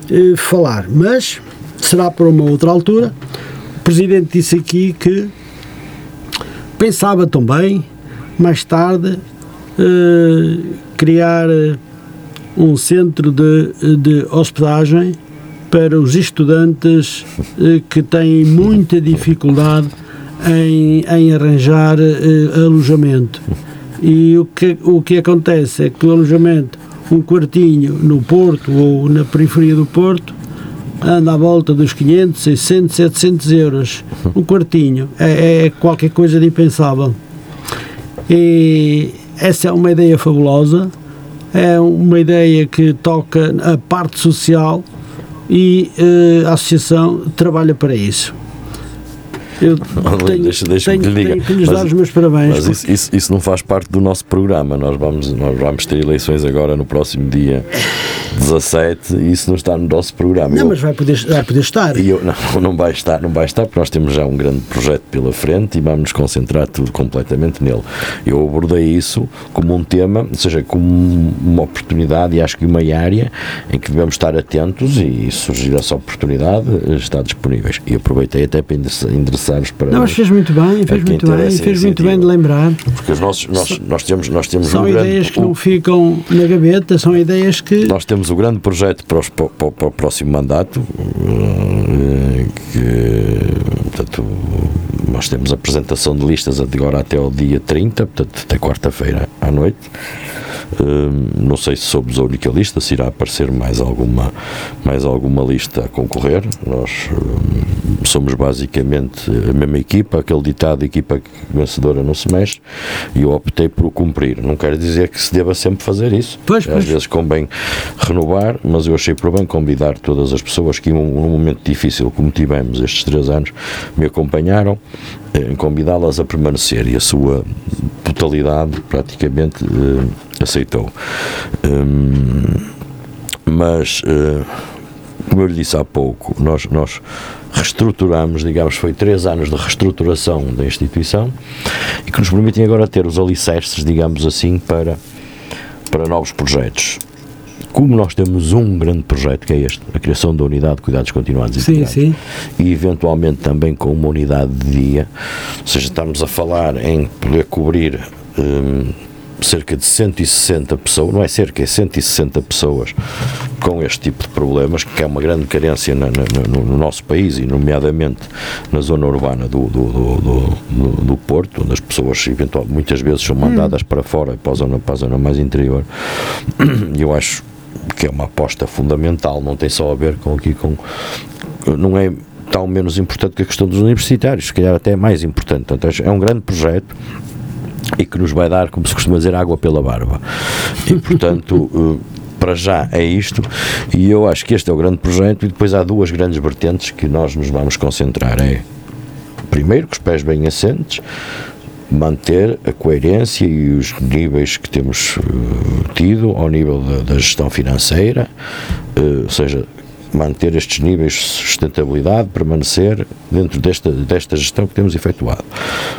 eh, falar, mas será para uma outra altura. O Presidente disse aqui que pensava também, mais tarde, eh, criar eh, um centro de, de hospedagem para os estudantes eh, que têm muita dificuldade em, em arranjar alojamento. E o que, o que acontece é que o alojamento, um quartinho no Porto ou na periferia do Porto, anda à volta dos 500, 600, 700 euros. Um quartinho. É, é qualquer coisa de impensável. E essa é uma ideia fabulosa. É uma ideia que toca a parte social e uh, a associação trabalha para isso. Eu [laughs] tenho, deixa, deixa tenho, que lhe tenho que lhes mas, dar os meus parabéns. Mas isso, isso, isso, não faz parte do nosso programa. Nós vamos, nós vamos ter eleições agora no próximo dia 17 e isso não está no nosso programa. Não, eu, mas vai poder, vai poder estar. Eu, [laughs] não, não vai estar, não vai estar, porque nós temos já um grande projeto pela frente e vamos nos concentrar tudo completamente nele. Eu abordei isso como um tema, ou seja, como uma oportunidade e acho que uma área em que devemos estar atentos e surgir essa oportunidade está disponíveis. E aproveitei até para endereçar para. Não, mas fez muito bem, fez muito bem, fez muito bem de lembrar. Porque os nossos, nós, nós temos, nós temos são um ideias grande, que não ficam na gaveta, são ideias que. Nós temos o grande projeto para, os, para, para, para o próximo mandato, eh, que portanto, nós temos a apresentação de listas agora até o dia 30, portanto, até quarta-feira à noite Hum, não sei se somos a única lista, se irá aparecer mais alguma, mais alguma lista a concorrer. Nós hum, somos basicamente a mesma equipa, aquele ditado equipa vencedora não se mexe, e eu optei por o cumprir. Não quer dizer que se deva sempre fazer isso. Pois, pois. Às vezes convém renovar, mas eu achei por bem convidar todas as pessoas que, num momento difícil como tivemos estes três anos, me acompanharam, eh, convidá-las a permanecer e a sua totalidade praticamente eh, aceitou. Hum, mas, eh, como eu lhe disse há pouco, nós, nós reestruturamos, digamos, foi três anos de reestruturação da instituição e que nos permitem agora ter os alicerces, digamos assim, para, para novos projetos. Como nós temos um grande projeto, que é este, a criação da unidade de cuidados continuados Sim, integrados, sim. e eventualmente também com uma unidade de dia, ou seja, estamos a falar em poder cobrir hum, cerca de 160 pessoas, não é cerca, é 160 pessoas com este tipo de problemas, que é uma grande carência na- na- no, no nosso país e nomeadamente na zona urbana do, do, do, do- do- Porto, onde as pessoas eventualmente muitas vezes são mandadas para fora, para a, zona, para a zona mais interior. E eu acho que é uma aposta fundamental, não tem só a ver com aqui com não é tão menos importante que a questão dos universitários, se calhar até é mais importante. Portanto, é um grande projeto e que nos vai dar, como se costuma dizer, água pela barba. E, portanto, [laughs] eh, para já é isto, e eu acho que este é o grande projeto, e depois há duas grandes vertentes que nós nos vamos concentrar. É, primeiro, com os pés bem assentes, manter a coerência e os níveis que temos eh, tido ao nível da, da gestão financeira, eh, ou seja, manter estes níveis de sustentabilidade, permanecer dentro desta, desta gestão que temos efetuado.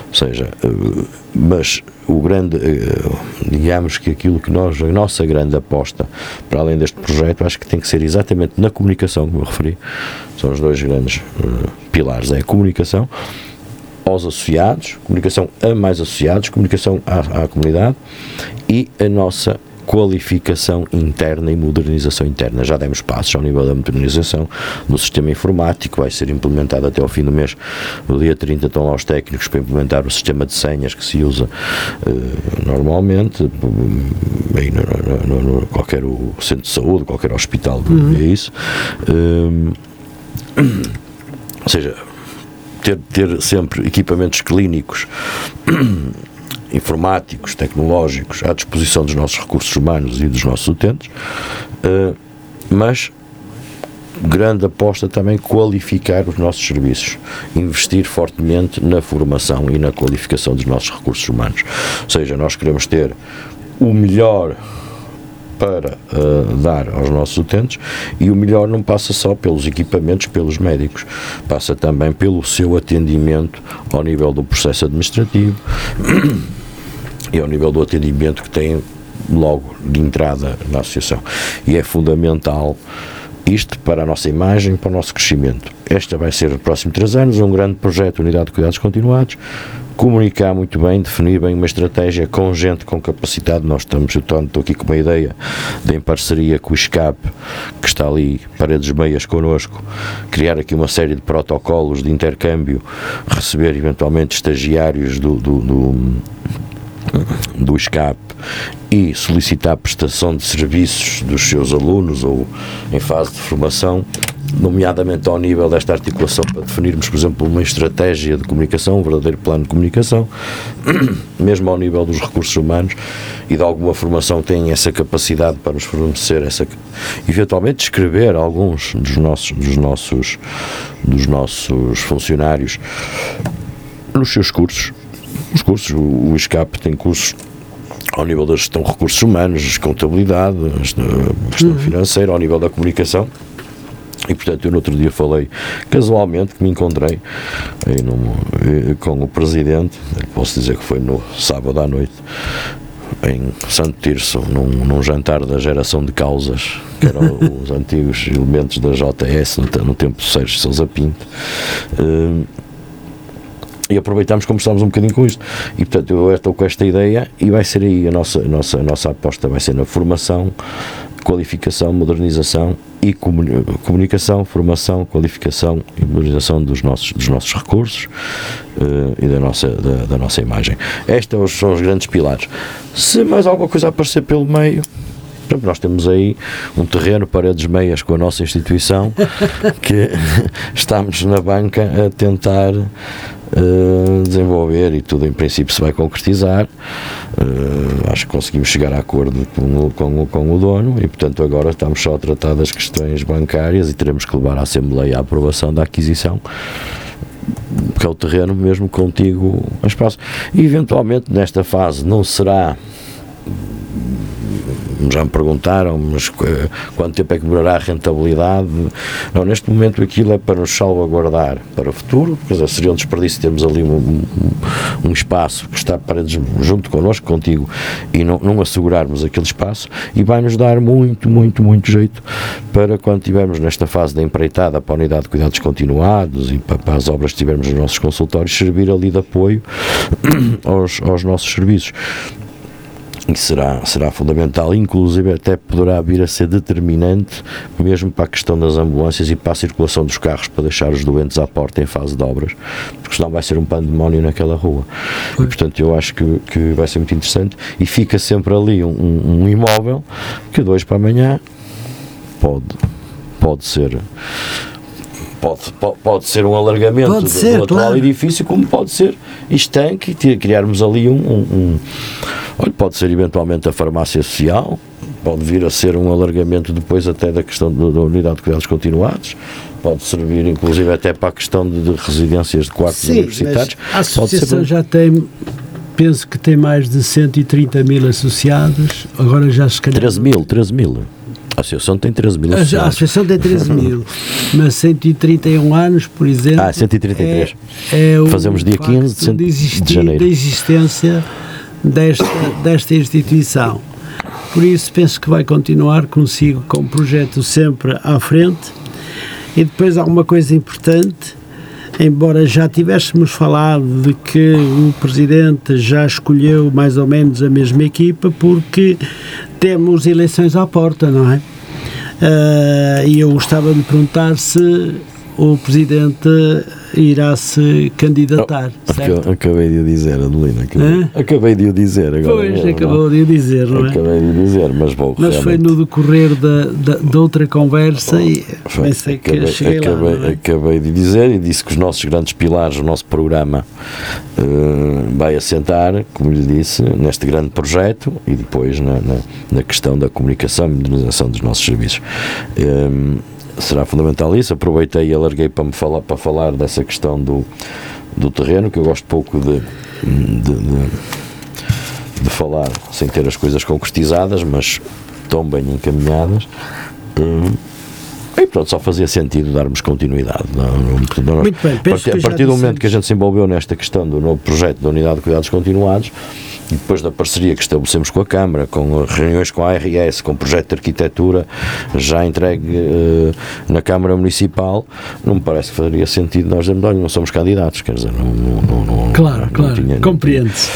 Ou seja, eh, mas o grande, eh, digamos que aquilo que nós, a nossa grande aposta, para além deste projeto, acho que tem que ser exatamente na comunicação, como eu referi, são os dois grandes eh, pilares, é a comunicação, aos associados, comunicação a mais associados, comunicação à, à comunidade e a nossa qualificação interna e modernização interna. Já demos passos ao nível da modernização do sistema informático, vai ser implementado até ao fim do mês, no dia 30 estão lá os técnicos para implementar o sistema de senhas que se usa eh, normalmente, eh, aí no, no- no- qualquer o centro de saúde, qualquer hospital é isso. Eh, ou seja, ter, ter sempre equipamentos clínicos informáticos, tecnológicos à disposição dos nossos recursos humanos e dos nossos utentes, eh, mas grande aposta também qualificar os nossos serviços, investir fortemente na formação e na qualificação dos nossos recursos humanos. Ou seja, nós queremos ter o melhor para eh, dar aos nossos utentes e o melhor não passa só pelos equipamentos, pelos médicos, passa também pelo seu atendimento ao nível do processo administrativo [clears throat] e ao nível do atendimento que tem logo de entrada na associação. E é fundamental isto para a nossa imagem, para o nosso crescimento. Esta vai ser, nos próximos três anos, um grande projeto de Unidade de Cuidados Continuados, comunicar muito bem, definir bem uma estratégia com gente com capacidade. Nós estamos, eu estou aqui com uma ideia de, em parceria com o SCAP, que está ali, paredes meias connosco, criar aqui uma série de protocolos de intercâmbio, receber eventualmente estagiários do, do, do do escape e solicitar prestação de serviços dos seus alunos ou em fase de formação, nomeadamente ao nível desta articulação, para definirmos, por exemplo, uma estratégia de comunicação, um verdadeiro plano de comunicação, [clears throat] mesmo ao nível dos recursos humanos e de alguma formação têm essa capacidade para nos fornecer essa eventualmente escrever alguns dos nossos dos nossos dos nossos funcionários nos seus cursos os cursos, o, o escape tem cursos ao nível da gestão de recursos humanos, contabilidade, gestão gestão financeira, ao nível da comunicação. E portanto, eu no outro dia falei casualmente que me encontrei num, eh, com o presidente, posso dizer que foi no sábado à noite, em Santo Tirso, num, num jantar da geração de causas, que eram [laughs] os antigos elementos da JS no, no tempo do Sérgio Sousa Pinto. Eh, e aproveitámos conversámos um bocadinho com isto. E portanto eu estou com esta ideia e vai ser aí a nossa, a nossa, a nossa aposta vai ser na formação qualificação, modernização e comunicação, formação, qualificação e modernização dos nossos, dos nossos recursos uh, e da nossa, da, da, nossa imagem. Estes são os grandes pilares. Se mais alguma coisa aparecer pelo meio, nós temos aí um terreno, paredes meias com a nossa instituição, que [laughs] estamos na banca a tentar uh, desenvolver e tudo em princípio se vai concretizar. Uh, acho que conseguimos chegar a acordo com o, com, com o dono e, portanto, agora estamos só a tratar das questões bancárias e teremos que levar à Assembleia a aprovação da aquisição que é o terreno mesmo contigo a espaço. E eventualmente nesta fase não será já me perguntaram, mas eh, quanto tempo é que durará a rentabilidade? Não, neste momento aquilo é para nos salvaguardar para o futuro, quer dizer, seria um desperdício termos ali um, um, espaço que está para, junto connosco, contigo, e não, não assegurarmos aquele espaço, e vai-nos dar muito, muito, muito jeito para quando estivermos nesta fase da empreitada para a unidade de cuidados continuados e para, para as obras que tivermos nos nossos consultórios, servir ali de apoio [clears throat] aos, aos nossos serviços e será, será fundamental, inclusive até poderá vir a ser determinante mesmo para a questão das ambulâncias e para a circulação dos carros para deixar os doentes à porta em fase de obras, porque senão vai ser um pandemónio naquela rua. E portanto eu acho que, que vai ser muito interessante. E fica sempre ali um, um imóvel que de hoje para amanhã pode, pode ser Pode, pode, pode, ser um alargamento do, ser, do, atual claro. edifício, como pode ser estanque e criarmos ali um, um, Olha, pode ser eventualmente a farmácia social, pode vir a ser um alargamento depois até da questão da, da unidade de cuidados continuados, pode servir inclusive até para a questão de, de residências de quartos Sim, universitários. a associação já tem, penso que tem mais de 130 mil associados, agora já se calhar... 13 mil, 13 mil. A associação tem 13 mil associados. A associação tem 13 mil, [laughs] mas 131 anos, por exemplo... Ah, 133. É, é Fazemos dia 15 de, de, de janeiro. Da existência desta, desta instituição. Por isso, penso que vai continuar consigo com o projeto sempre à frente. E depois há uma coisa importante, embora já tivéssemos falado de que o Presidente já escolheu mais ou menos a mesma equipa, porque temos eleições à porta, não é? Uh, e eu gostava de perguntar se o Presidente irá se candidatar. Oh, acabei de o dizer, Adelina. Acabei, acabei de o dizer agora. Pois, mesmo, acabou de o dizer, não é? Acabei de o dizer, mas vou. Mas realmente... foi no decorrer da, da, da outra conversa e foi, pensei acabei, que cheguei acabei, lá. É? Acabei de dizer e disse que os nossos grandes pilares, o nosso programa uh, vai assentar, como lhe disse, neste grande projeto e depois na, na, na questão da comunicação e modernização dos nossos serviços. Um, eh, será fundamental isso. Aproveitei e alarguei para, me falar, para falar dessa questão do, do terreno, que eu gosto pouco de, de, de, de falar sem ter as coisas concretizadas, mas tão bem encaminhadas. Hum, e pronto, só fazia sentido darmos continuidade. Não, não, Muito bem, a partir, a partir do momento que a gente se envolveu nesta questão do novo projeto da Unidade de Cuidados Continuados, e depois da parceria que estabelecemos com a Câmara, com reuniões com a ARS, com o projeto de arquitetura já entregue uh, na Câmara Municipal, não me parece que faria sentido nós dizermos, olha, não somos candidatos, quer dizer, não. não, não claro, claro, compreende-se.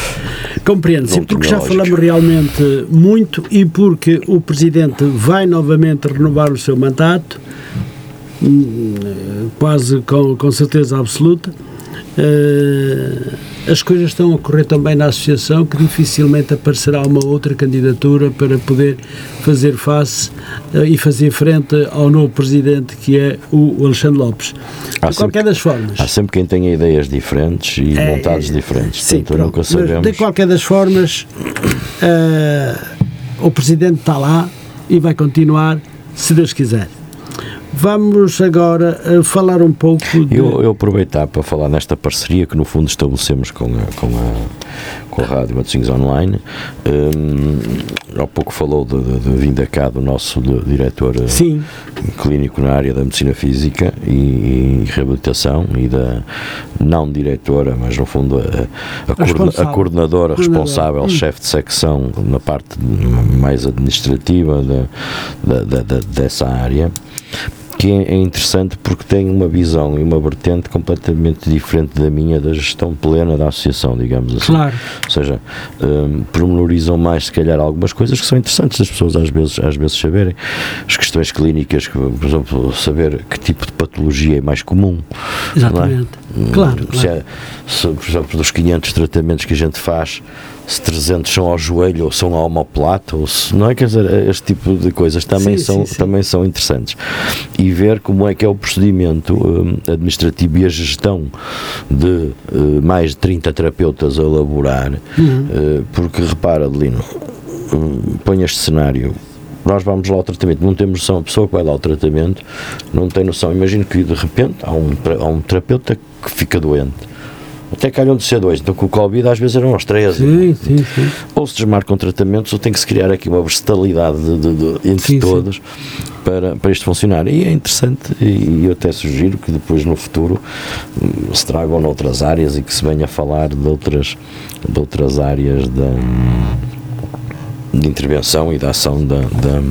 Compreende-se, porque já lógica. falamos realmente muito e porque o Presidente vai novamente renovar o seu mandato, hum, quase com, com certeza absoluta. Uh, as coisas estão a correr também na associação que dificilmente aparecerá uma outra candidatura para poder fazer face uh, e fazer frente ao novo presidente que é o Alexandre Lopes. Há de qualquer das formas. Há sempre quem tenha ideias diferentes e é, vontades diferentes. Sim, Portanto, nunca sabemos. de qualquer das formas, uh, o presidente está lá e vai continuar, se Deus quiser. Vamos agora uh, falar um pouco de... Eu, eu aproveitar para falar nesta parceria que no fundo estabelecemos com a, com a, com a Rádio Matosinhos Online. Um, há pouco falou de, de, de vinda cá do nosso de, diretor eh, Sim. clínico na área da Medicina Física e, e Reabilitação e da não diretora, mas no fundo a, a, coordena, a coordenadora responsável, hum. chefe de secção na parte mais administrativa da, da, da, dessa área que é, é interessante porque tem uma visão e uma vertente completamente diferente da minha, da gestão plena da associação, digamos assim. Claro. Ou seja, um, pormenorizam mais, se calhar, algumas coisas que são interessantes das pessoas às vezes, às vezes saberem. As questões clínicas, por exemplo, saber que tipo de patologia é mais comum. Exatamente. É? Claro, se, é, se, por exemplo, dos 500 tratamentos que a gente faz, se 300 são ao joelho ou são ao omoplata, ou se, não é? Quer dizer, este tipo de coisas também, sim, são, sim, sim. também são interessantes. E ver como é que é o procedimento um, administrativo e a gestão de uh, mais de 30 terapeutas a elaborar, uhum. uh, porque repara, Adelino, um, põe este cenário nós vamos lá ao tratamento, não temos noção, a pessoa que vai lá ao tratamento não tem noção. Imagino que de repente há um, há um terapeuta que fica doente até calham de ser dois. Então com o Covid às vezes eram os três. Sim, sim, sim. Ou se desmarcam tratamentos ou tem que se criar aqui uma versatilidade de, de, de, entre sim, todos sim. Para, para isto funcionar. E é interessante e eu até sugiro que depois no futuro hum, se tragam noutras áreas e que se venha a falar de outras, de outras áreas da, de intervenção e da ação da, da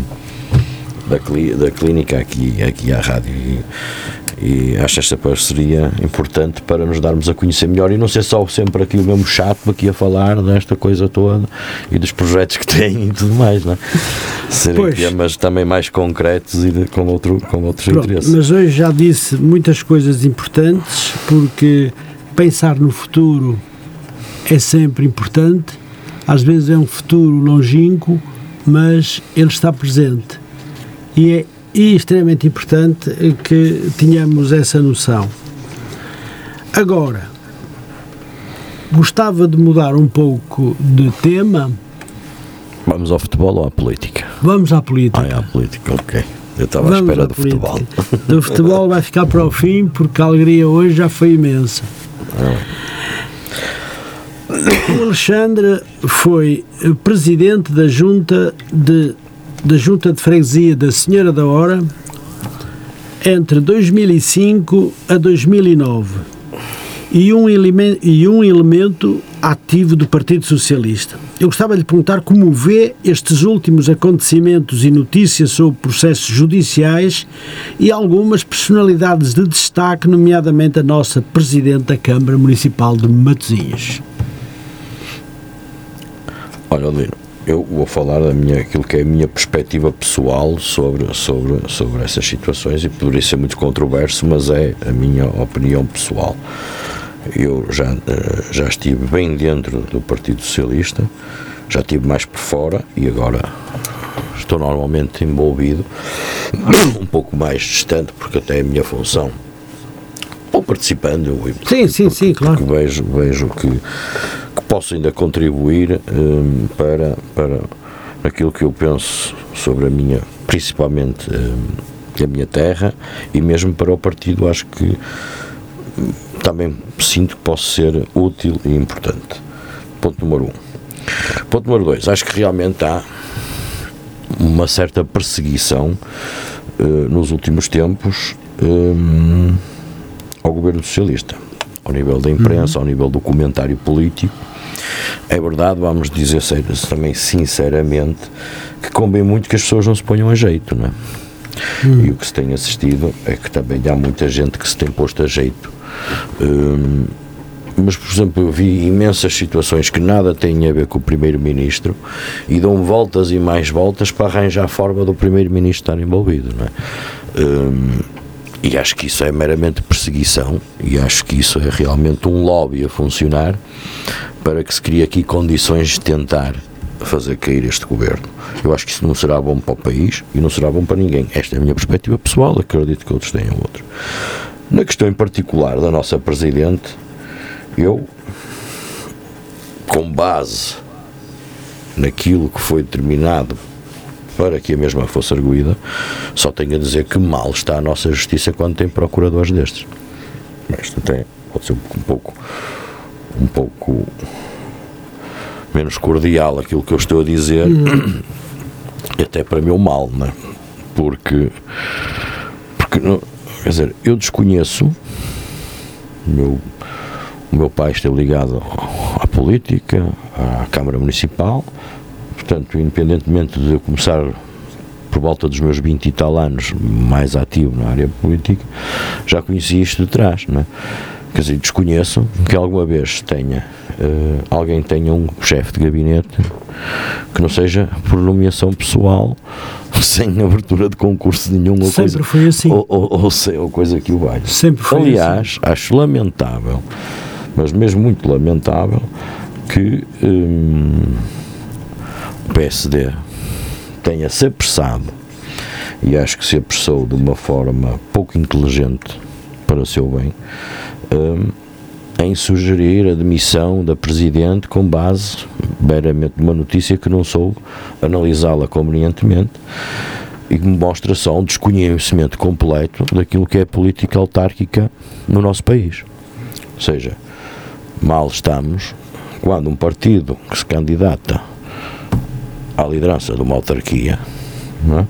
da, da clínica aqui, aqui à rádio. E, acho esta parceria importante para nos darmos a conhecer melhor e não ser só sempre aqui o mesmo chato aqui a falar desta coisa toda e dos projetos que [laughs] tem e tudo mais, não é? Serem pois. temas também mais concretos e de, com, outro, com outros Pronto, interesses. Mas hoje já disse muitas coisas importantes porque pensar no futuro é sempre importante, às vezes é um futuro longínquo, mas ele está presente e é e extremamente importante que tenhamos essa noção. Agora, gostava de mudar um pouco de tema. Vamos ao futebol ou à política? Vamos à política. Ah, é à política, ok. Eu estava à espera do política. futebol. Do futebol vai ficar para o fim porque a alegria hoje já foi imensa. O Alexandre foi presidente da junta de da Junta de Freguesia da Senhora da Hora entre 2005 a 2009 e um, elemento, e um elemento ativo do Partido Socialista. Eu gostava de lhe perguntar como vê estes últimos acontecimentos e notícias sobre processos judiciais e algumas personalidades de destaque, nomeadamente a nossa Presidente da Câmara Municipal de Matosinhos. Olha, Lino, eu vou falar da minha, aquilo que é a minha perspectiva pessoal sobre, sobre, sobre essas situações e poderia ser muito controverso, mas é a minha opinião pessoal. Eu já, eh, já estive bem dentro do Partido Socialista, já estive mais por fora e agora estou normalmente envolvido, [coughs] um pouco mais distante, porque até a minha função ou participando. Sim, sim, porque, sim, claro. Porque vejo, vejo que posso ainda contribuir um, para, para aquilo que eu penso sobre a minha, principalmente um, a minha terra e mesmo para o partido, acho que um, também sinto que posso ser útil e importante. Ponto número um. Ponto número dois, acho que realmente há uma certa perseguição uh, nos últimos tempos um, ao governo socialista, ao nível da imprensa, uhum. ao nível do comentário político é verdade, vamos dizer também sinceramente, que convém muito que as pessoas não se ponham a jeito, não é? Hum. E o que se tem assistido é que também há muita gente que se tem posto a jeito. Hum, mas, por exemplo, eu vi imensas situações que nada têm a ver com o Primeiro-Ministro e dão voltas e mais voltas para arranjar a forma do Primeiro-Ministro estar envolvido, não é? Hum, e acho que isso é meramente perseguição e acho que isso é realmente um lobby a funcionar para que se crie aqui condições de tentar fazer cair este governo. Eu acho que isso não será bom para o país e não será bom para ninguém. Esta é a minha perspectiva pessoal, acredito que outros tenham outro. Na questão em particular da nossa Presidente, eu, com base naquilo que foi determinado para que a mesma fosse arguída, só tenho a dizer que mal está a nossa justiça quando tem procuradores destes. Isto tem, pode ser um pouco um pouco menos cordial aquilo que eu estou a dizer, uhum. até para meu mal, né? porque, porque quer dizer, eu desconheço, meu, o meu pai esteve ligado à política, à Câmara Municipal, portanto, independentemente de eu começar por volta dos meus 20 e tal anos, mais ativo na área política, já conhecia isto de trás, não é? Quer dizer, desconheço que alguma vez tenha uh, alguém tenha um chefe de gabinete que não seja por nomeação pessoal, [laughs] sem abertura de concurso nenhum ou Sempre coisa, foi assim. ou, ou, ou, ou coisa que o valha. Sempre foi Aliás, assim. acho lamentável, mas mesmo muito lamentável, que o PSD tenha se apressado e acho que se apressou de uma forma pouco inteligente para o seu bem um, em sugerir a demissão da Presidente com base meramente numa notícia que não soube analisá-la convenientemente e que mostra só um desconhecimento completo daquilo que é política autárquica no nosso país. Ou seja, mal estamos quando um partido que se candidata à liderança de uma autarquia não, é?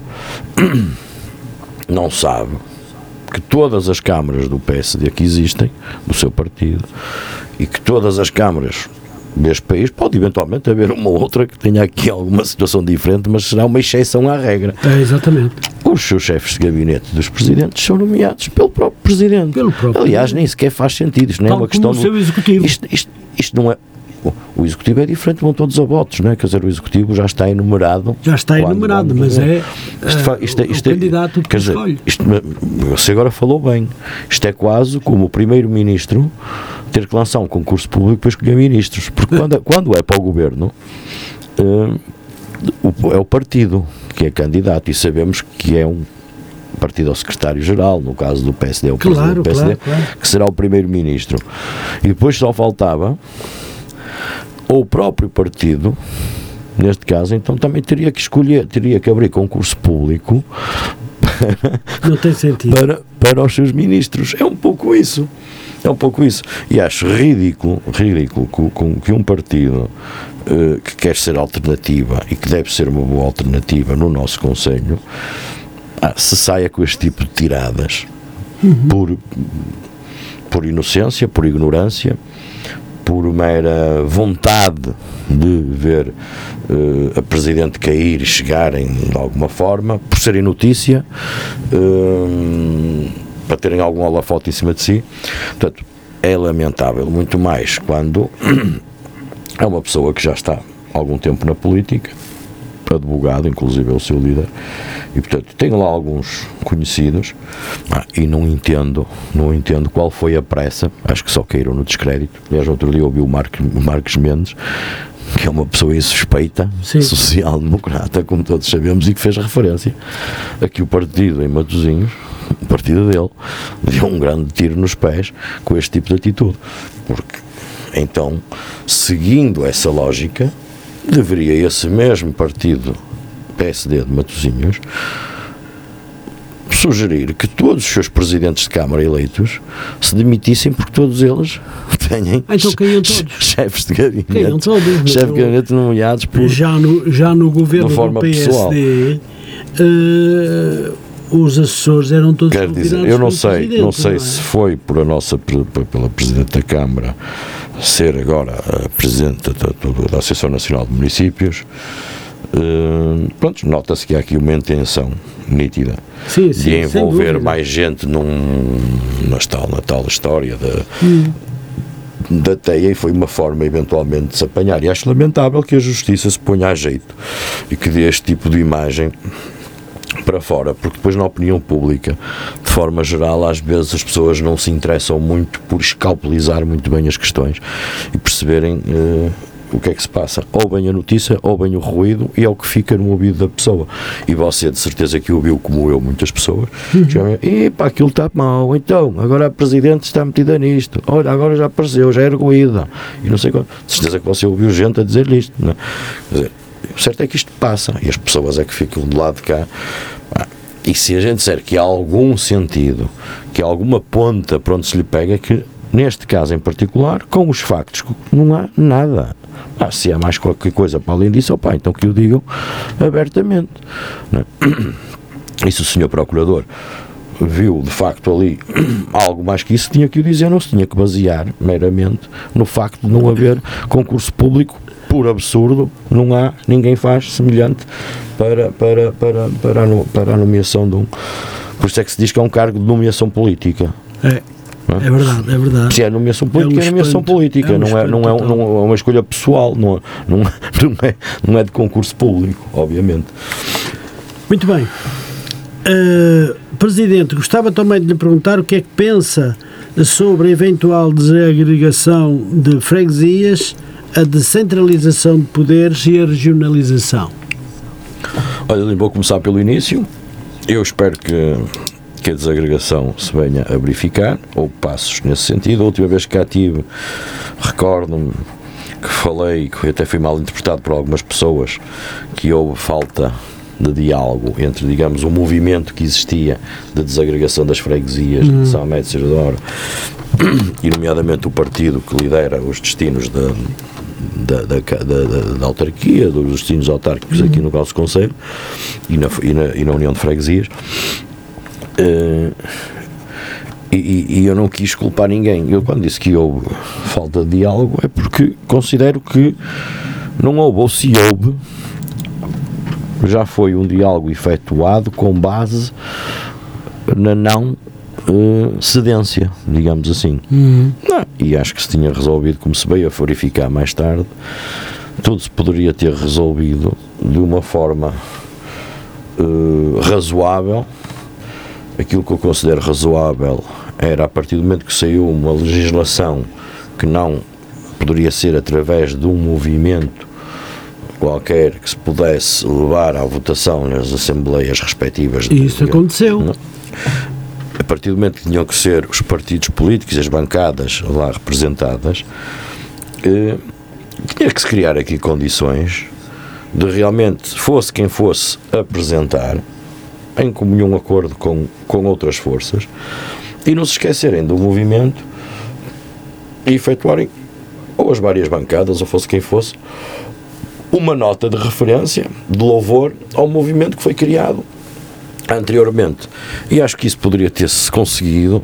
[clears throat] não sabe que todas as câmaras do PSD que existem, do seu partido, e que todas as câmaras deste país, pode eventualmente haver uma outra que tenha aqui alguma situação diferente, mas será uma exceção à regra. É, exatamente. Os seus chefes de gabinete dos presidentes são nomeados pelo próprio presidente. Pelo próprio Aliás, nem sequer faz sentido. Isto não é uma questão. O seu executivo. Isto, isto, isto não é. O executivo é diferente, vão todos a votos, não é? Quer dizer, o executivo já está enumerado. Já está enumerado, mas é, isto, isto, isto, o, é, candidato quer dizer, escolhe. Você agora falou bem. Isto é quase como o primeiro-ministro ter que lançar um concurso público para escolher ministros. Porque quando, é, [laughs] quando é para o governo, é o partido que é candidato e sabemos que é um partido ao secretário-geral, no caso do PSD, é o claro, presidente do PSD, claro, claro. que será o primeiro-ministro. E depois só faltava ou o próprio partido, neste caso, então também teria que escolher, teria que abrir concurso público [laughs] Não tem sentido. Para, para os seus ministros. É um pouco isso. É um pouco isso. E acho ridículo, ridículo que, que um partido uh, que quer ser alternativa e que deve ser uma boa alternativa no nosso Conselho ah, se saia com este tipo de tiradas uhum. por, por inocência, por ignorância por mera vontade de ver uh, a Presidente cair e chegarem de alguma forma, por serem notícia, uh, para terem algum holofote em cima de si. Portanto, é lamentável, muito mais quando [clears throat] é uma pessoa que já está algum tempo na política, advogado, inclusive é o seu líder, e portanto tenho lá alguns conhecidos ah, e não entendo, não entendo qual foi a pressa, acho que só caíram no descrédito. Aliás, outro dia ouvi o Marcos, Marcos Mendes, que é uma pessoa insuspeita, social-democrata, como todos sabemos, e que fez referência a que o partido em Matosinhos, o partido dele, deu um grande tiro nos pés com este tipo de atitude. Porque então, seguindo essa lógica, deveria esse mesmo partido PSD de Matosinhos sugerir que todos os seus presidentes de Câmara eleitos se demitissem porque todos eles [laughs] têm ah, então todos. [laughs] chefes de gabinete, todos, chefes de gabinete nomeados por já no, já no governo do PSD uh, os assessores eram todos Quer dizer, eu não sei, não sei é? se foi por a nossa pela presidente da Câmara ser agora presidente da, da Associação Nacional de Municípios. Uh, pronto, nota-se que há aqui uma intenção nítida sim, sim, de envolver mais gente num, na, tal, na tal história da, hum. da teia e foi uma forma eventualmente de se apanhar. E acho lamentável que a justiça se ponha a jeito e que dê este tipo de imagem para fora, porque depois na opinião pública, de forma geral, às vezes as pessoas não se interessam muito por escalpelizar muito bem as questões e perceberem uh, o que é que se passa. Ou bem a notícia, ou bem o ruído, e é o que fica no ouvido da pessoa. E você, de certeza, que ouviu, como eu, muitas pessoas, uhum. e pá, aquilo está mal, então, agora a Presidente está metida nisto, olha, agora já apareceu, já é erguida, e não sei quanto. De certeza que você ouviu gente a dizer isto, não é? Quer dizer, o certo é que isto passa e as pessoas é que ficam do lado de cá. E se a gente disser que há algum sentido, que há alguma ponta para onde se lhe pega, que neste caso em particular, com os factos, não há nada. Ah, se há mais qualquer coisa para além disso, opa, então que o digam abertamente. É? [coughs] E se o senhor Procurador viu de facto ali [coughs] algo mais que isso, tinha que o dizer, não se tinha que basear meramente no facto de não haver concurso público por absurdo, não há, ninguém faz semelhante para, para, para, para, a, no- para a nomeação de um. Por isso é que se diz que é um cargo de nomeação política. É, é verdade, é verdade. Se é nomeação política, É é, nomeação política, É não, é, não, é, espanto não é uma escolha pessoal, não é, não, é- [laughs] não, é, não é de concurso público, obviamente. Muito bem. Uh, Presidente, gostava também de lhe perguntar o que é que pensa sobre a eventual desagregação de freguesias, a descentralização de poderes e a regionalização. Olha, vou começar pelo início. Eu espero que, que a desagregação se venha a verificar, ou passos nesse sentido. A última vez que cá tive, recordo-me que falei, que até foi mal interpretado por algumas pessoas, que houve falta de diálogo entre, digamos, o movimento que existia de desagregação das freguesias de São Médio de Serrador, [coughs] e nomeadamente o partido que lidera os destinos da, da, da, da, da- autarquia, dos destinos autárquicos aqui no nosso Conselho e na, e na, e na União de Freguesias. E, e- e eu não quis culpar ninguém. Eu, quando disse que houve falta de diálogo, é porque considero que não houve, ou se houve, já foi um diálogo efetuado com base na não eh, cedência, digamos assim. Não, e acho que se tinha resolvido, como se veio a verificar mais tarde, tudo se poderia ter resolvido de uma forma eh, razoável. Aquilo que eu considero razoável era a partir do momento que saiu uma legislação que não poderia ser através de um movimento qualquer que se pudesse levar à votação nas assembleias respectivas. E isso aconteceu. Não. A partir do momento que tinham que ser os partidos políticos as bancadas lá representadas, eh, tinha que se criar aqui condições de realmente, fosse quem fosse apresentar, em comunhão acordo com, com outras forças, e não se esquecerem do movimento e efetuarem, ou as várias bancadas, ou fosse quem fosse, uma nota de referência, de louvor ao movimento que foi criado anteriormente. E acho que isso poderia ter-se conseguido.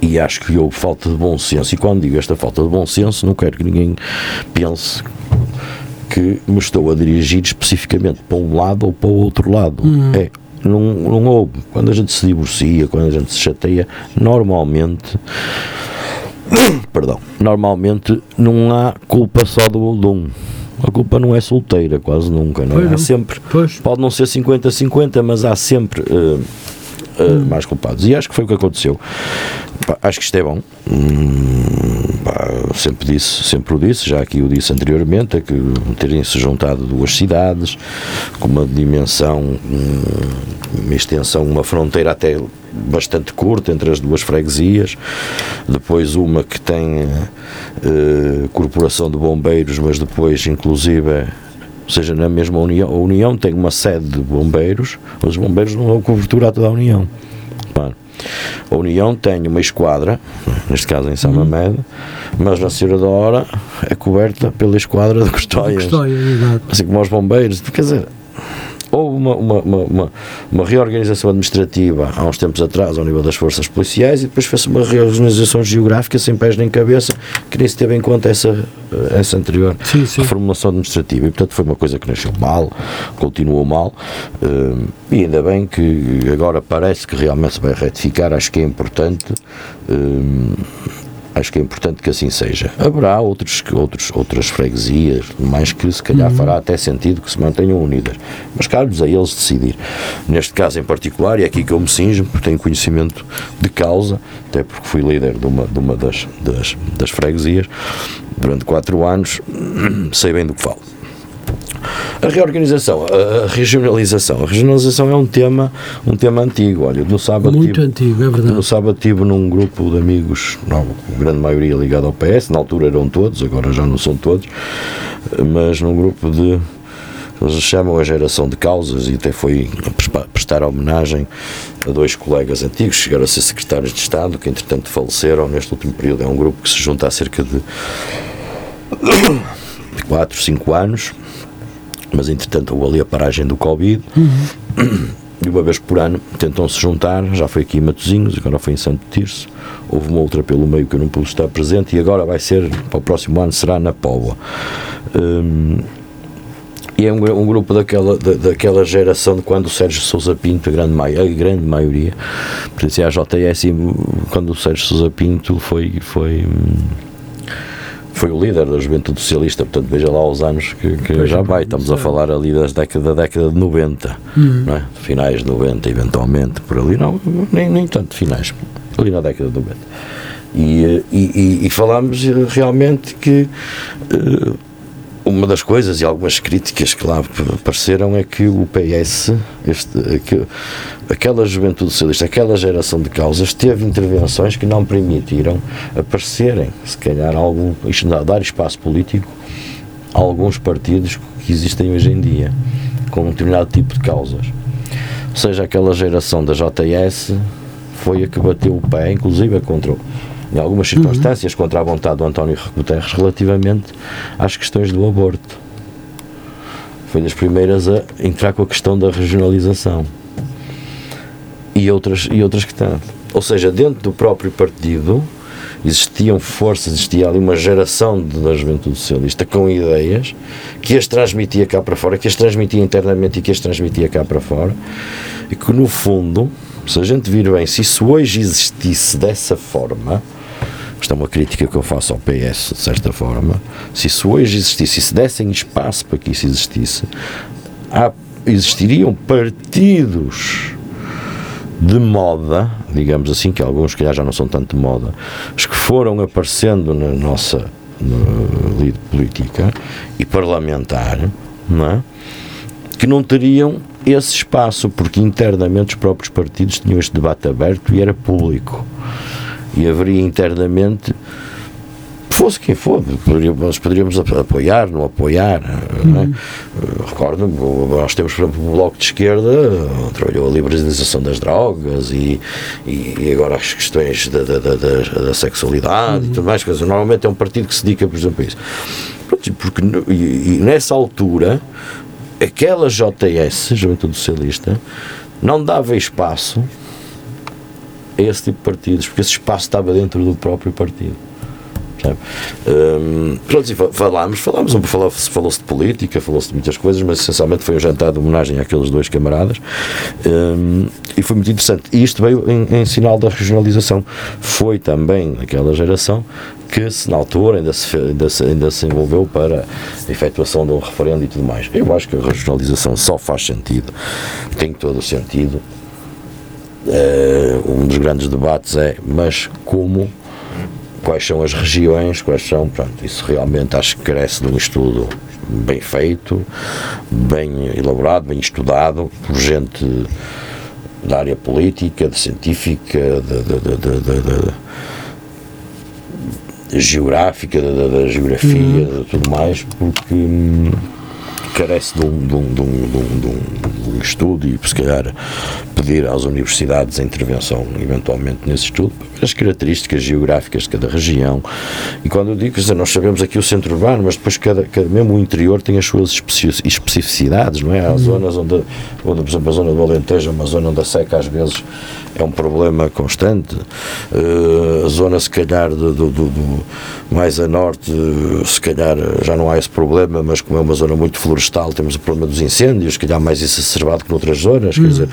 E acho que houve falta de bom senso. E quando digo esta falta de bom senso, não quero que ninguém pense que me estou a dirigir especificamente para um lado ou para o outro lado. É, não, não houve. Quando a gente se divorcia, quando a gente se chateia, normalmente. [coughs] Perdão. Normalmente não há culpa só do, de um. A culpa não é solteira, quase nunca. Não é? Pois Há não. sempre. Pois. Pode não ser 50-50, mas há sempre eh, eh, mais culpados. E acho que foi o que aconteceu. Pá, acho que isto é bom. Hum, pá, sempre disse, sempre o disse, já aqui o disse anteriormente, é que terem se juntado duas cidades com uma dimensão, hum, uma extensão, uma fronteira até bastante curta entre as duas freguesias, depois uma que tem eh, corporação de bombeiros, mas depois inclusive ou seja, na mesma União, a União tem uma sede de bombeiros, os bombeiros não dão cobertura a toda a União. A União tem uma esquadra, neste caso em São Mamede, mas na Senhora da Hora é coberta pela esquadra de Custóias. Exato. Assim como aos bombeiros. Quer dizer, houve uma, uma, uma, uma, reorganização administrativa há uns tempos atrás ao nível das forças policiais e depois fez-se uma reorganização geográfica sem pés nem cabeça que nem se teve em conta essa, essa anterior Sim, sim. reformulação administrativa. E portanto foi uma coisa que nasceu mal, continuou mal. Eh, e ainda bem que agora parece que realmente se vai retificar, acho que é importante eh, acho que é importante que assim seja. Haverá outros, outros, outras freguesias, mais que se calhar fará até sentido que se mantenham unidas. Mas cabe-lhes a eles decidir. Neste caso em particular, e é aqui que eu me sinjo, porque tenho conhecimento de causa, até porque fui líder de uma, de uma das, das, das freguesias durante quatro anos, [clears throat] sei bem do que falo. A reorganização, a regionalização. A regionalização é um tema, um tema antigo. Olha, no sábado Muito tive- antigo, é no verdade. sábado estive num grupo de amigos, não, a grande maioria ligado ao PS, na altura eram todos, agora já não são todos, mas num grupo de. Eles chamam a geração de causas e até foi prestar homenagem a dois colegas antigos, chegaram a ser secretários de Estado, que entretanto faleceram neste último período. É um grupo que se junta há cerca de [coughs] 4, 5 anos, mas entretanto houve ali a paragem do Covid. E uma vez por ano tentam se juntar, já foi aqui em Matosinhos, agora foi em Santo Tirso, houve uma outra pelo meio que eu não pude estar presente e agora vai ser, para o próximo ano será na Póvoa. Hum, e é um, um grupo daquela, da, daquela geração de quando o Sérgio Sousa Pinto, a grande, a grande maioria, pertencia à JS, quando o Sérgio Sousa Pinto foi, foi, foi o líder da juventude socialista, portanto veja lá os anos que, que já vai, estamos a falar ali das década, da década de 90, uhum. é? finais de 90 eventualmente, por ali, não, nem, nem tanto finais, ali na década de 90. E, e, e, e falámos realmente que uh, uma das coisas e algumas críticas que lá apareceram é que o PS, este, que, aquela juventude socialista, aquela geração de causas, teve intervenções que não permitiram aparecerem, se calhar, algum, dar espaço político a alguns partidos que existem hoje em dia, com um determinado tipo de causas. Ou seja, aquela geração da JS foi a que bateu o pé, inclusive contra o em algumas circunstâncias, uhum. contra a vontade do António Guterres relativamente às questões do aborto. Foi das primeiras a entrar com a questão da regionalização e outras, e outras questões. Ou seja, dentro do próprio partido existiam forças, existia ali uma geração da juventude socialista com ideias que as transmitia cá para fora, que as transmitia internamente e que as transmitia cá para fora, e que no fundo, se a gente vir bem, se isso hoje existisse dessa forma, isto é uma crítica que eu faço ao PS, de certa forma. Se isso hoje existisse, se dessem espaço para que isso existisse, há, existiriam partidos de moda, digamos assim, que alguns que já não são tanto de moda, os que foram aparecendo na nossa lide política e parlamentar, não é? que não teriam esse espaço, porque internamente os próprios partidos tinham este debate aberto e era público e haveria internamente fosse quem for, nós poderíamos apoiar, não apoiar. Uhum. Não é? Uhum. Recordo, nós temos, por exemplo, o Bloco de Esquerda, trabalhou a liberalização das drogas e, e agora as questões da, da, da, da sexualidade uhum. e tudo mais. Coisas. Normalmente é um partido que se dedica, por exemplo, a isso. Porque, e, e nessa altura, aquela JS, Juventude Socialista, não dava espaço a esse tipo de partidos, porque esse espaço estava dentro do próprio partido. Um, pronto, falámos, falámos, falou-se de política, falou-se de muitas coisas, mas essencialmente foi um jantar de homenagem àqueles dois camaradas um, e foi muito interessante. E isto veio em, em, sinal da regionalização. Foi também aquela geração que se na altura ainda se, ainda se, ainda se envolveu para a efetuação de um referendo e tudo mais. Eu acho que a regionalização só faz sentido, tem todo o sentido Uh, um dos grandes debates é, mas como, quais são as regiões, quais são, pronto, isso realmente acho que carece de um estudo bem feito, bem elaborado, bem estudado, por gente da área política, de científica, de, de, de, de geográfica, da geografia, uhum. de tudo mais, porque hum, carece de um, de, um, de, um, de, um, estudo e, se calhar, pedir às universidades a intervenção, eventualmente, nesse estudo, as características geográficas de cada região. E quando eu digo, dizer, nós sabemos aqui o centro urbano, mas depois cada, cada, mesmo o interior tem as suas especificidades, não é? Há uhum. zonas onde, onde, por exemplo, a zona do Alentejo é uma zona onde a seca às vezes é um problema constante. Uh, a zona, se calhar, do, do, do, mais a norte, se calhar já não há esse problema, mas como é uma zona muito florestal, temos o problema dos incêndios, se calhar mais exacerbado que noutras zonas. Quer hum. dizer,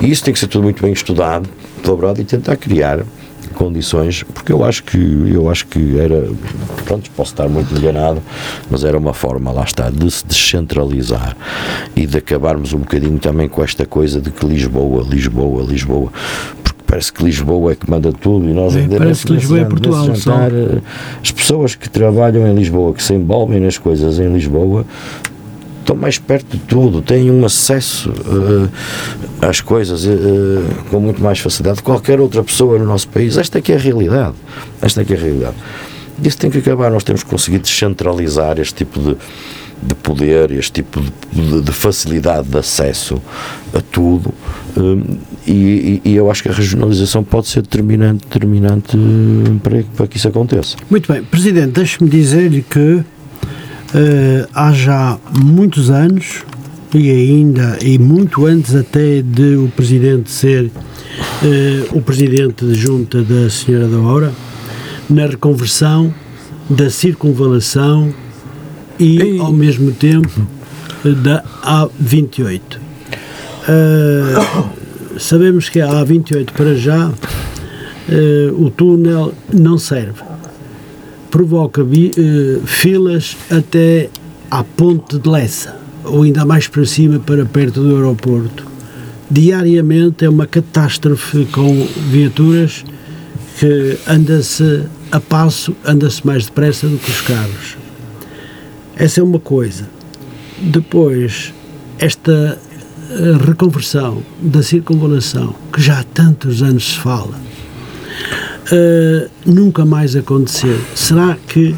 e isso tem que ser tudo muito bem estudado, elaborado e tentar criar condições, porque eu acho que eu acho que era, pronto, posso estar muito enganado, mas era uma forma, lá está, de se descentralizar e de acabarmos um bocadinho também com esta coisa de que Lisboa, Lisboa, Lisboa, porque parece que Lisboa é que manda tudo e nós é, ainda parece que Lisboa é Portugal, jantar, eh, as pessoas que trabalham em Lisboa, que se envolvem nas coisas em Lisboa, estão mais perto de tudo, têm um acesso uh, às coisas uh, com muito mais facilidade que qualquer outra pessoa no nosso país. Esta é que é a realidade. Esta é que é a realidade. Isso tem que acabar. Nós temos que conseguir descentralizar este tipo de, de poder, este tipo de, de, facilidade de acesso a tudo. Um, e, e, eu acho que a regionalização pode ser determinante, determinante para, para que isso aconteça. Muito bem. Presidente, deixe-me dizer-lhe que uh, há já muitos anos e ainda, e muito antes até de o Presidente ser eh, o Presidente de Junta da Senhora da Hora, na reconversão da circunvalação e, ao mesmo tempo, da A28. Uh, [coughs] sabemos que a A28 para já uh, o túnel não serve. Provoca uh, filas até à ponte de Lessa, ou ainda mais para cima, para perto do aeroporto. Diariamente é uma catástrofe com viaturas que anda-se a passo, anda-se mais depressa do que os carros. Essa é uma coisa. Depois, esta eh, reconversão da circunvalação, que já há tantos anos se fala, uh, nunca mais aconteceu. Será que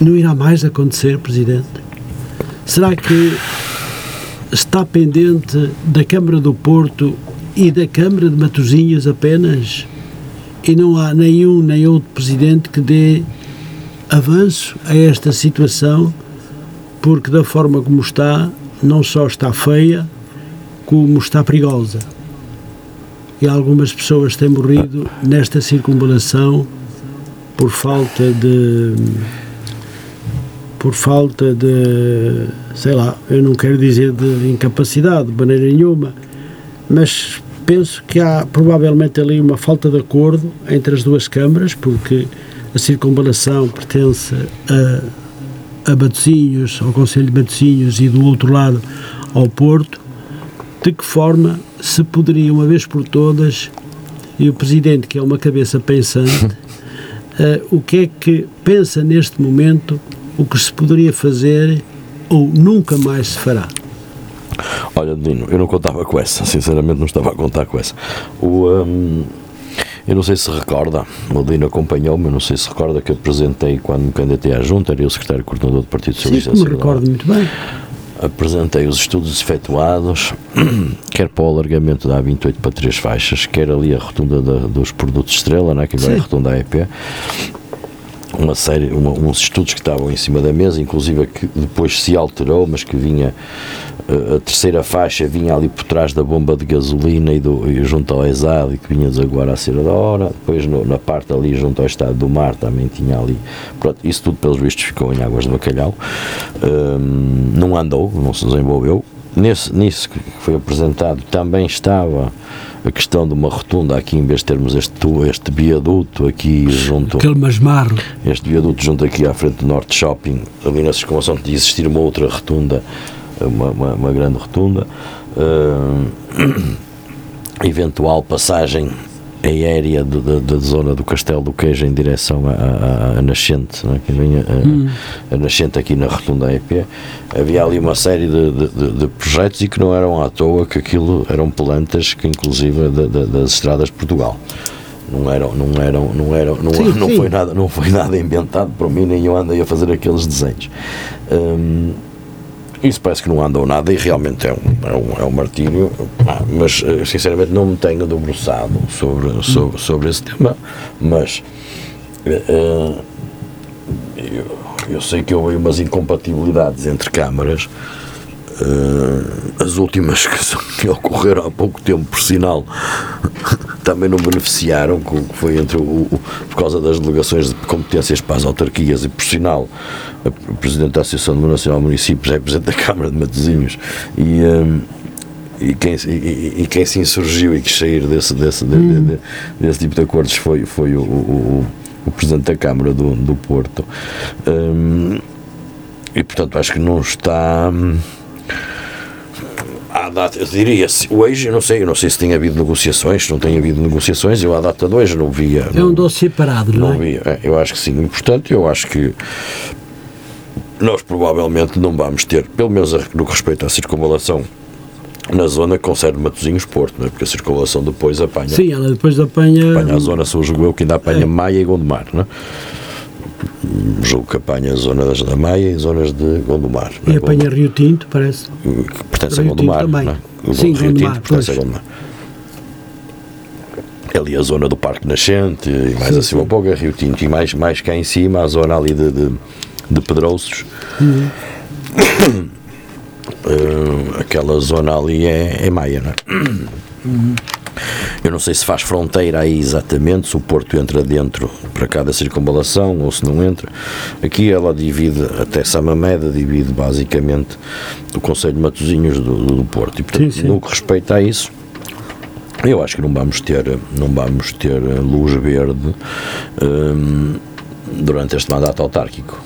não irá mais acontecer, Presidente? Será que está pendente da Câmara do Porto e da Câmara de Matosinhos apenas? E não há nenhum nem outro Presidente que dê avanço a esta situação, porque da forma como está, não só está feia, como está perigosa. E algumas pessoas têm morrido nesta circunvalação por falta de. por falta de. sei lá, eu não quero dizer de incapacidade de maneira nenhuma, mas penso que há provavelmente ali uma falta de acordo entre as duas câmaras, porque a circunvalação pertence a, a ao Conselho de Batosinhos e do outro lado ao Porto, de que forma se poderia, uma vez por todas, e o Presidente, que é uma cabeça pensante, uh, [laughs] o que é que pensa neste momento, o que se poderia fazer ou nunca mais se fará? Olha, Dino, eu não contava com essa, sinceramente não estava a contar com essa. O, um, eu não sei se recorda, o Dino acompanhou-me, não sei se recorda que apresentei quando me candidatei à junta, era eu o secretário coordenador do Partido Socialista. Sim, me recordo muito bem. Apresentei os estudos efetuados, [clears throat] quer para o alargamento da A28 para três faixas, quer ali a rotunda da, dos produtos Estrela, né, que agora Sim. é a rotunda AEP, uma série, uma, uns estudos que estavam em cima da mesa, inclusive que depois se alterou, mas que vinha a terceira faixa vinha ali por trás da bomba de gasolina e, do, e junto ao ESAD e que vinha agora a ser da hora, depois no, na parte ali junto ao estado do mar também tinha ali, pronto, isso tudo pelos vistos ficou em águas de bacalhau, um, não andou, não se desenvolveu, Nesse, nisso que foi apresentado também estava a questão de uma rotunda aqui, em vez de termos este, este viaduto aqui junto. Aquele masmarro. Este viaduto junto aqui à frente do Norte Shopping, ali na circunvalação, de existir uma outra rotunda, uma, uma, uma grande rotunda. Uh, [clears throat] eventual passagem aérea da zona do Castelo do Queijo em direção à, nascente, é? que vinha, a, hum. a, nascente aqui na Rotunda EP, havia ali uma série de, de, de, projetos e que não eram à toa, que aquilo eram plantas que inclusive das estradas de Portugal. Não eram, não eram, não eram, não, sim, [laughs] não sim. foi nada, não foi nada inventado por mim, nem eu andei a fazer aqueles desenhos. Um, isso parece que não andou nada e realmente é um, é um, é um martírio, ah, mas eh, sinceramente não me tenho debruçado sobre, sobre, sobre esse tema, mas uh, eu, eu, sei que houve umas incompatibilidades entre câmaras, uh, as últimas que, que ocorreram há pouco tempo, por sinal, [laughs] também não beneficiaram, que foi entre o, o, por causa das delegações de competências para as autarquias e, por sinal, o Presidente da Associação Nacional Municípios é Presidente da Câmara de Matosinhos e, um, e, quem, e, e, quem se insurgiu e quis sair desse, desse, hum. de, de, desse tipo de acordos foi, foi o, o, o Presidente da Câmara do, do Porto. Um, e, portanto, acho que não está... À data, eu diria, hoje, eu não sei, eu não sei se tem havido negociações, se não tem havido negociações, eu à data de hoje não via. É um dossiê parado, não, não é? Via, é, eu acho que sim, e portanto, eu acho que nós provavelmente não vamos ter, pelo menos no que respeita à circunvalação na zona que concerne Matosinhos Porto, não é? porque a circulação depois apanha. Sim, ela depois apanha. Apanha a zona, sou eu que ainda apanha é. Maia e Gondomar, não é? Julgo que apanha zonas da Maia e zonas de Gondomar. E é? apanha Rio Tinto, parece. Que pertence Rio a Gondomar. Também. Não é? Sim, Rio Gondomar, Tinto pertence pois. a Gondomar. Ali a zona do Parque Nascente, e mais sim, acima um pouco é Rio Tinto, e mais, mais cá em cima a zona ali de, de, de Pedrouços. Uhum. Uh, [coughs] aquela zona ali é, é Maia, não é? Uhum. Eu não sei se faz fronteira aí exatamente, se o Porto entra dentro para cada circunvalação ou se não entra. Aqui ela divide, até Samameda, divide basicamente o Conselho de Matosinhos do, do Porto. E portanto, sim, sim. no que respeita a isso, eu acho que não vamos ter, não vamos ter luz verde um, durante este mandato autárquico.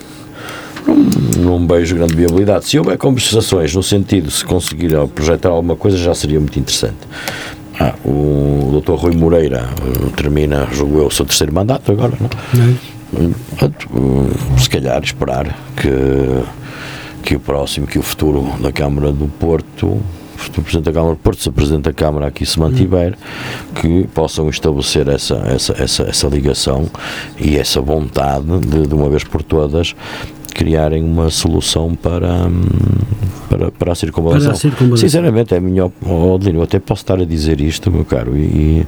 Não, não vejo grande viabilidade. Se houver conversações no sentido de se conseguir projetar alguma coisa, já seria muito interessante. Ah, o Dr. Rui Moreira uh, termina, julgo eu, o seu terceiro mandato agora, não? É? Portanto, uh, se calhar esperar que, que o próximo, que o futuro da Câmara do Porto o Presidente da Câmara do Porto, se o Presidente da Câmara aqui se mantiver, que possam estabelecer essa, essa, essa, essa ligação e essa vontade de, de uma vez por todas, criarem uma solução para, hum, para, para, a, circunvalação. Sinceramente, é a minha opinião. Eu até posso estar a dizer isto, meu caro, e,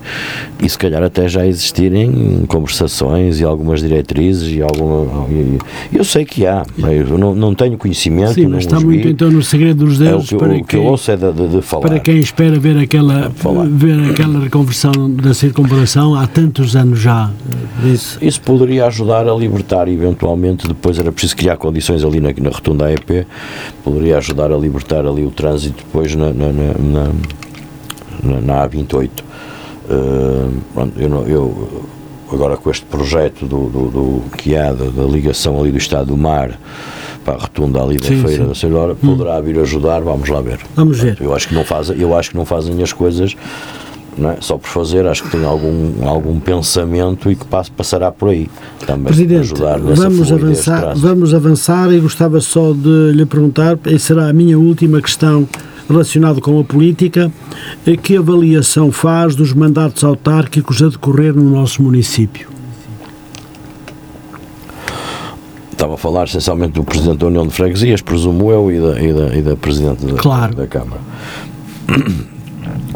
e se calhar até já existirem conversações e algumas diretrizes e alguma. E, eu sei que há, eu não, não tenho conhecimento. Sim, mas está muito então no segredo dos dedos. É o que, para o que eu ouço é de, de, de, falar. Para quem espera ver aquela, ver aquela reconversão da circunvalação há tantos anos já. Isso. Isso poderia ajudar a libertar, eventualmente, depois era preciso criar condições ali na, na rotunda AEP, poderia ajudar a libertar ali o trânsito depois na, na, na, na, na A28. Uh, eu, não, eu, agora com este projeto do, do, do que há da, da, ligação ali do Estado do Mar para a rotunda ali da sim, feira sim. da Senhora, poderá vir ajudar, vamos lá ver. Vamos ver. Eu acho que não fazem, eu acho que não fazem as coisas é? só por fazer, acho que tem algum, algum pensamento e que pass, passará por aí também Presidente, ajudar nessa vamos avançar, vamos avançar e gostava só de lhe perguntar, e será a minha última questão relacionada com a política, que avaliação faz dos mandatos autárquicos a decorrer no nosso município? Estava a falar essencialmente do Presidente da União de Freguesias, presumo eu, e da, e da, e da Presidente da, claro. da Câmara.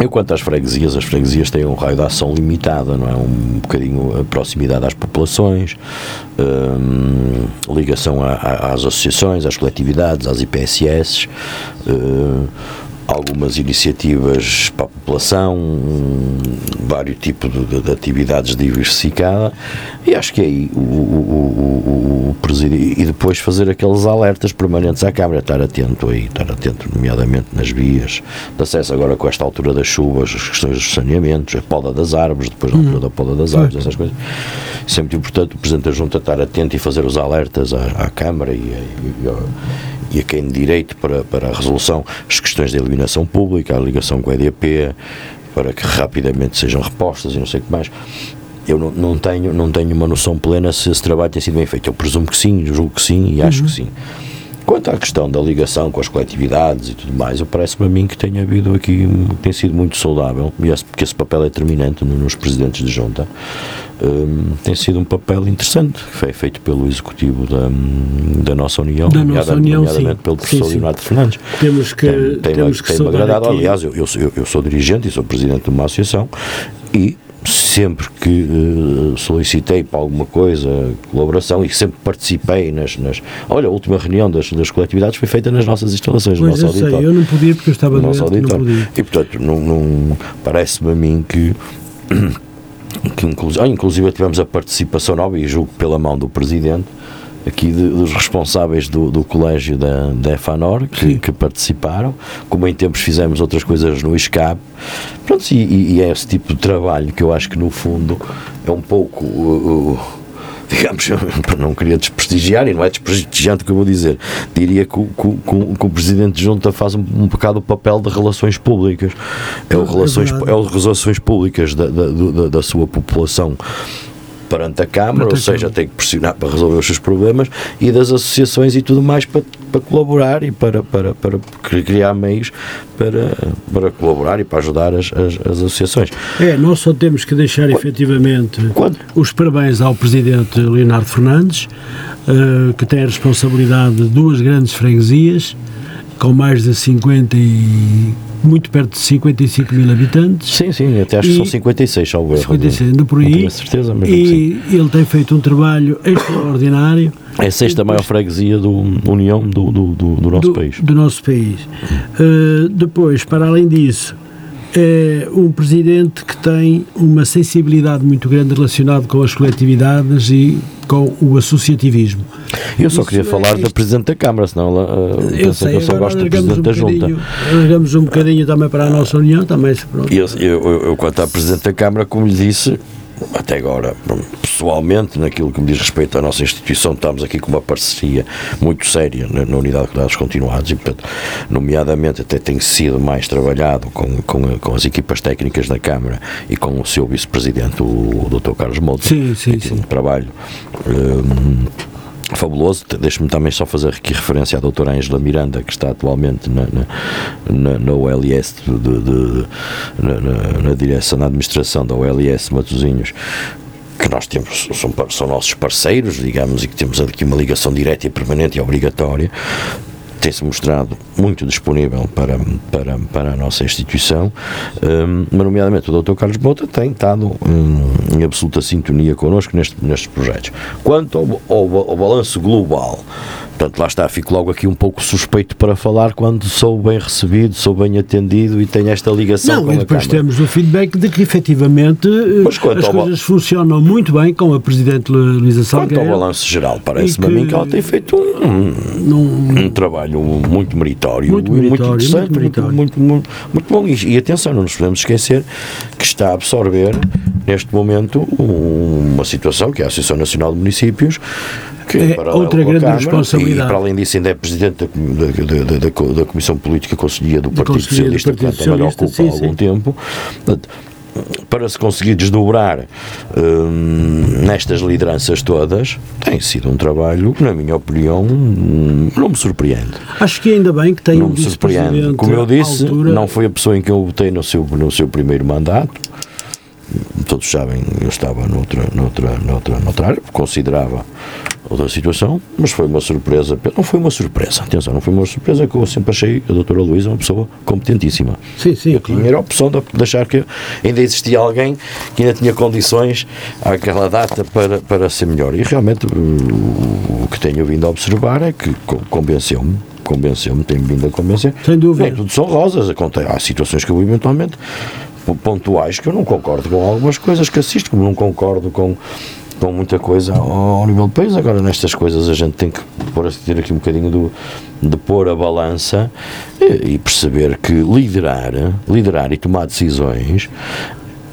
Eu, quanto às freguesias, as freguesias têm um raio de ação limitado, não é? Um bocadinho a proximidade às populações, hum, ligação a, a, às associações, às coletividades, às IPSS, algumas iniciativas para a população, um, vários tipos de, de, atividades diversificadas e acho que é aí o, o, o, o presidir e depois fazer aqueles alertas permanentes à Câmara, estar atento aí, estar atento nomeadamente nas vias de acesso agora com esta altura das chuvas, as questões dos saneamentos, a poda das árvores, depois da altura da poda das árvores, essas coisas. Isso é muito importante o Presidente da Junta estar atento e fazer os alertas à, à Câmara e, e, e e a quem de direito para, para a resolução, as questões de eliminação pública, a ligação com a EDP, para que rapidamente sejam repostas e não sei o que mais. Eu não, não, tenho, não tenho uma noção plena se esse trabalho tem sido bem feito. Eu presumo que sim, julgo que sim e acho uhum. que sim. Quanto à questão da ligação com as coletividades e tudo mais, parece-me a mim que tem havido aqui, tem sido muito saudável, porque esse papel é determinante nos presidentes de junta, um, tem sido um papel interessante, que foi feito pelo executivo da, da nossa União, da nossa União nomeadamente sim. pelo professor sim, sim. Leonardo Fernandes. Temos que, tem, tem, temos que tem agradado. Aqui. Aliás, eu, eu, eu sou dirigente e sou presidente de uma associação e sempre que uh, solicitei para alguma coisa colaboração e sempre participei nas, nas olha, a última reunião das, das coletividades foi feita nas nossas instalações, pois no nosso eu auditório. Sei, eu não podia porque eu estava no nosso auditório. E portanto, não, não parece-me a mim que [clears throat] que inclusive, ah, inclusive tivemos a participação nova e julgo pela mão do Presidente aqui de, dos responsáveis do, do colégio da, da EFANOR que, que, participaram, como em tempos fizemos outras coisas no ISCAP. Pronto, e, e, é esse tipo de trabalho que eu acho que no fundo é um pouco. Uh, [laughs] uh, digamos, [laughs] não queria desprestigiar, e não é desprestigiante o que eu vou dizer, diria que o, que, que o Presidente de Junta faz um, um bocado o papel de relações públicas, é o relações, é o relações públicas da, da, da, da sua população perante a Câmara, ou seja, tem que pressionar para resolver os seus problemas, e das associações e tudo mais para, para colaborar e para, para, para criar meios para, para colaborar e para ajudar as, as, as associações. É, nós só temos que deixar Quando? efetivamente Quando? os parabéns ao Presidente Leonardo Fernandes, uh, que tem a responsabilidade de duas grandes freguesias, com mais de 50 e muito perto de 55 mil habitantes. Sim, sim, até acho que são 56, salvo erro. 56, anda por aí. Não tenho certeza, mas e ele tem feito um trabalho extraordinário. É a sexta maior freguesia do União do, do, do, do nosso do, país. Do nosso país. Uh, depois, para além disso, é um presidente que tem uma sensibilidade muito grande relacionada com as coletividades e com o associativismo. Eu só Isso queria é falar da Presidente da Câmara, senão ela uh, eu, sei, eu só gosto do Presidente um da Junta. Largamos um bocadinho também para a nossa União, também. Pronto. Eu, eu, eu, quanto à Presidente da Câmara, como lhe disse, até agora, pessoalmente, naquilo que me diz respeito à nossa instituição, estamos aqui com uma parceria muito séria na, na Unidade de Cuidados Continuados e, portanto, nomeadamente, até tem sido mais trabalhado com, com, com as equipas técnicas da Câmara e com o seu vice-presidente, o, o Dr. Carlos Mouto. Sim, sim, sim. Um trabalho. Um, fabuloso. Deixe-me também só fazer aqui referência à doutora Ângela Miranda, que está atualmente na, na, na, na OLS, de, de, de, na, na, direção, na administração da OLS Matosinhos, que nós temos, são, são nossos parceiros, digamos, e que temos aqui uma ligação direta e permanente e obrigatória tem-se mostrado muito disponível para, para, para a nossa instituição, um, mas nomeadamente o Dr. Carlos Bota tem estado um, em absoluta sintonia connosco neste, nestes projetos. Quanto ao, ao, ao balanço global, Portanto, lá está, fico logo aqui um pouco suspeito para falar quando sou bem recebido, sou bem atendido e tenho esta ligação Não, com e depois a Câmara. temos o feedback de que efetivamente as coisas funcionam muito bem com a Presidente Luísa Salgueiro. Quanto ao balanço geral, parece-me a mim que ela tem feito um, um, um trabalho muito meritório, muito, meritório, muito interessante, muito, meritório. muito, muito, muito, bom. E, e, atenção, não nos podemos esquecer que está a absorver, neste momento, uma situação que é a Associação Nacional de Municípios, que é outra grande Câmara, responsabilidade. E, para além disso, ainda é Presidente da, da, da, da Comissão Política Conselhia do Partido Socialista, que também ocupa sim, há algum sim. tempo para se conseguir desdobrar hum, nestas lideranças todas, tem sido um trabalho que, na minha opinião, não me surpreende. Acho que ainda bem que tem não um me surpreende. Como eu disse, altura... não foi a pessoa em que eu votei no seu, no seu primeiro mandato. Todos sabem, eu estava noutra, noutra, noutra, noutra área, considerava outra situação, mas foi uma surpresa. Não foi uma surpresa, atenção, não foi uma surpresa que eu sempre achei a doutora Luísa uma pessoa competentíssima. Sim, sim. Eu claro. tinha a opção de, achar que ainda existia alguém que ainda tinha condições àquela data para, para ser melhor. E realmente o, o que tenho vindo a observar é que convenceu-me convenceu-me, tem vindo a convencer. Sem dúvida. Nem tudo são rosas. Há situações que eu eventualmente pontuais que eu não concordo com algumas coisas que assisto, como não concordo com com muita coisa ao, nível do país. Agora, nestas coisas, a gente tem que pôr, ter aqui um bocadinho do, de pôr a balança e, e perceber que liderar, liderar e tomar decisões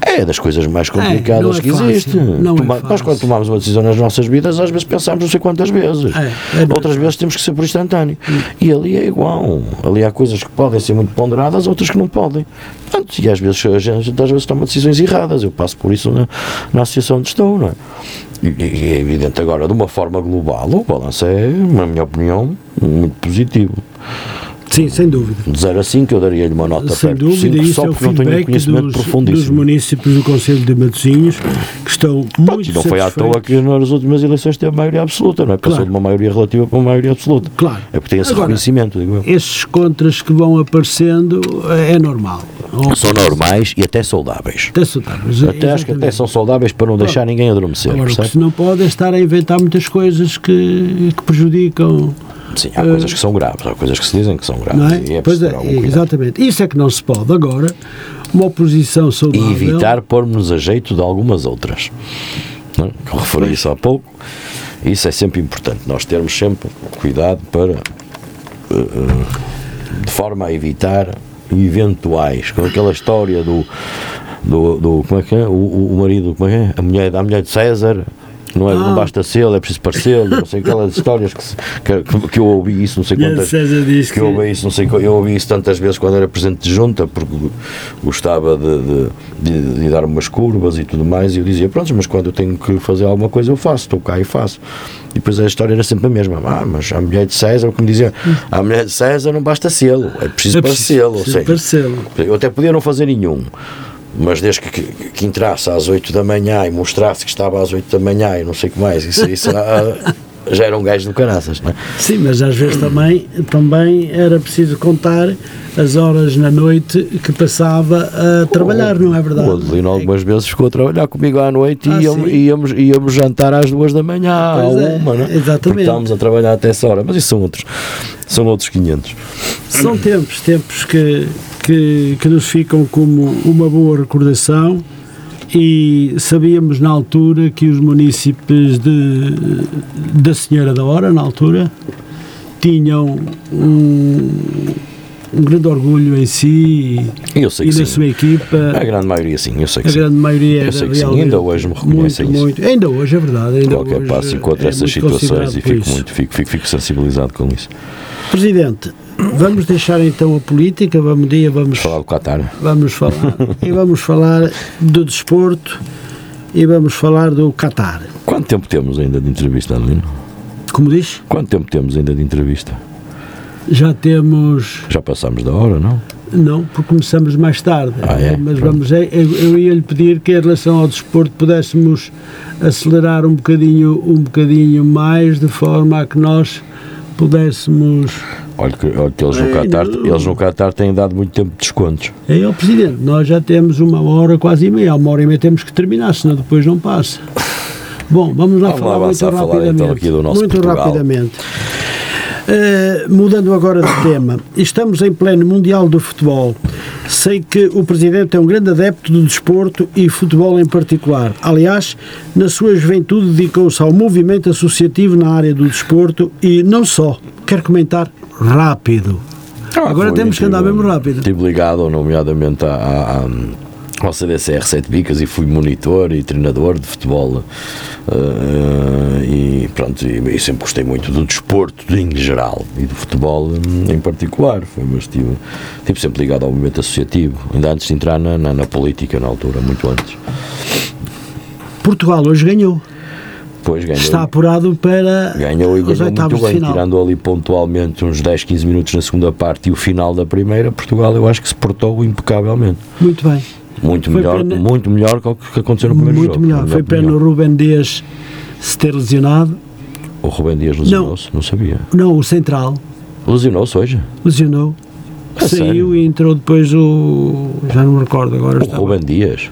é das coisas mais complicadas é, é que fácil, existe. Toma, é nós, quando tomamos uma decisão nas nossas vidas, às vezes pensamos não sei quantas vezes. É, é outras vezes temos que ser por instantâneo. Hum. E ali é igual. Ali há coisas que podem ser muito ponderadas, outras que não podem. Portanto, e às vezes a gente às vezes toma decisões erradas. Eu passo por isso na, na associação onde estou, não é? E, e é evidente agora, de uma forma global, o balanço é, na minha opinião, muito positivo. Sim, sem dúvida. De 0 a 5 eu daria-lhe uma nota sem perto dúvida, 5, só é porque não tenho conhecimento dos, dos municípios do Conselho de Matosinhos que estão muito Não foi à toa que nas últimas eleições teve maioria absoluta, não é? Passou claro. de uma maioria relativa para uma maioria absoluta. Claro. É porque tem esse Agora, reconhecimento, digo eu. Esses contras que vão aparecendo é normal. São normais e até saudáveis. Até saudáveis. Até exatamente. acho que até são saudáveis para não deixar ninguém adormecer. Agora, se não pode é estar a inventar muitas coisas que, que prejudicam Sim, há uh, coisas que são graves, há coisas que se dizem que são graves. É? E é pois é, exatamente. Isso é que não se pode. Agora, uma oposição saudável... E evitar pôr-nos a jeito de algumas outras. Não? É? Eu referi isso há pouco. Isso é sempre importante. Nós termos sempre cuidado para... Uh, de forma a evitar eventuais, com aquela história do, do, do como é que é? O, o marido, como é que é? A mulher, a mulher de César não, é, ah. não basta ser, é preciso parecer, não sei aquelas histórias que, que, que, eu ouvi isso, não sei quantas. Que, que eu ouvi isso, não sei eu ouvi isso tantas vezes quando era presidente de junta, porque gostava de, de, de, de dar umas curvas e tudo mais, e eu dizia, pronto, mas quando eu tenho que fazer alguma coisa eu faço, estou cá e faço. E depois a história era sempre a mesma. Ah, mas a mulher de César, como dizia, a mulher de César não basta sê-lo, é preciso, é parecê-lo. Eu até podia não fazer nenhum mas desde que, que, que, entrasse às 8 da manhã e mostrasse que estava às 8 da manhã e não sei o que mais, isso, isso [laughs] já era um gajo do caraças, não é? Sim, mas às vezes também, também era preciso contar as horas na noite que passava a trabalhar, não é verdade? O Adelino algumas vezes ficou a trabalhar comigo à noite Ah, e íamos, íamos, íamos jantar às duas da manhã, à é, uma, não é? exatamente. Porque estávamos a trabalhar até essa hora, mas isso são outros, são outros 500. São tempos, tempos que, que, que nos ficam como uma boa recordação e sabíamos na altura que os municípios de, da Senhora da Hora, na altura, tinham um, um grande orgulho em si E na sim. sua equipa. A grande maioria sim, eu sei que A sim. grande maioria Eu sei que sim, ainda hoje me reconhecem muito, isso. muito. Ainda hoje, é verdade. Ainda Qualquer hoje passo encontra é essas situações e fico, muito, fico, fico, fico sensibilizado com isso. Presidente, vamos deixar então a política, vamos dia, vamos Falar do Qatar. vamos falar e vamos falar do desporto e vamos falar do Qatar. Quanto tempo temos ainda de entrevista, Adelino? Como diz, Quanto tempo temos ainda de entrevista? já temos Já passámos da hora, não? não, porque começamos mais tarde. Ah, é? Mas Pronto. vamos, eu, eu ia lhe pedir que em relação ao desporto pudéssemos acelerar um bocadinho, um bocadinho mais de forma a que nós pudéssemos. Olha que, olha que eles, no Qatar, eles no Qatar têm dado muito tempo de descontos. É, ó Presidente, nós já temos uma hora quase e meia, uma hora e meia temos que terminar, senão depois não passa. Bom, vamos lá Vamos lá falar avançar muito a falar, rapidamente. então, aqui do nosso muito Portugal. rapidamente. Eh, mudando agora de tema, estamos em pleno Mundial do Futebol. Sei que o Presidente é um grande adepto do desporto e futebol em particular. Aliás, na sua juventude dedicou-se ao movimento associativo na área do desporto e não só. Quero comentar rápido. Agora Foi, temos que andar tive- mesmo rápido. Estive ligado, nomeadamente, à, à- ao CDCR Sete Bicas e fui monitor e treinador de futebol. eh, e pronto, e, e sempre gostei muito do desporto em geral e do futebol hum, em particular. Foi, mas estive, estive sempre ligado ao movimento associativo, ainda antes de entrar na, na, na política, na altura, muito antes. Portugal hoje ganhou. Depois ganhou. Está apurado para Ganhou e ganhou muito bem, final. tirando ali pontualmente uns 10, 15 minutos na segunda parte e o final da primeira, Portugal eu acho que se portou impecavelmente. Muito bem. Muito Foi melhor, pena- muito melhor que o que aconteceu no primeiro Muito jogo. melhor. na Foi pena o. Rubem Dias se ter lesionado. O Rubem Dias lesionou-se, não. sabia. Não, o central Lesionou-se hoje? lesionou. Saiu sério? e entrou depois o. Já não me recordo agora. O estava- Rubem Dias?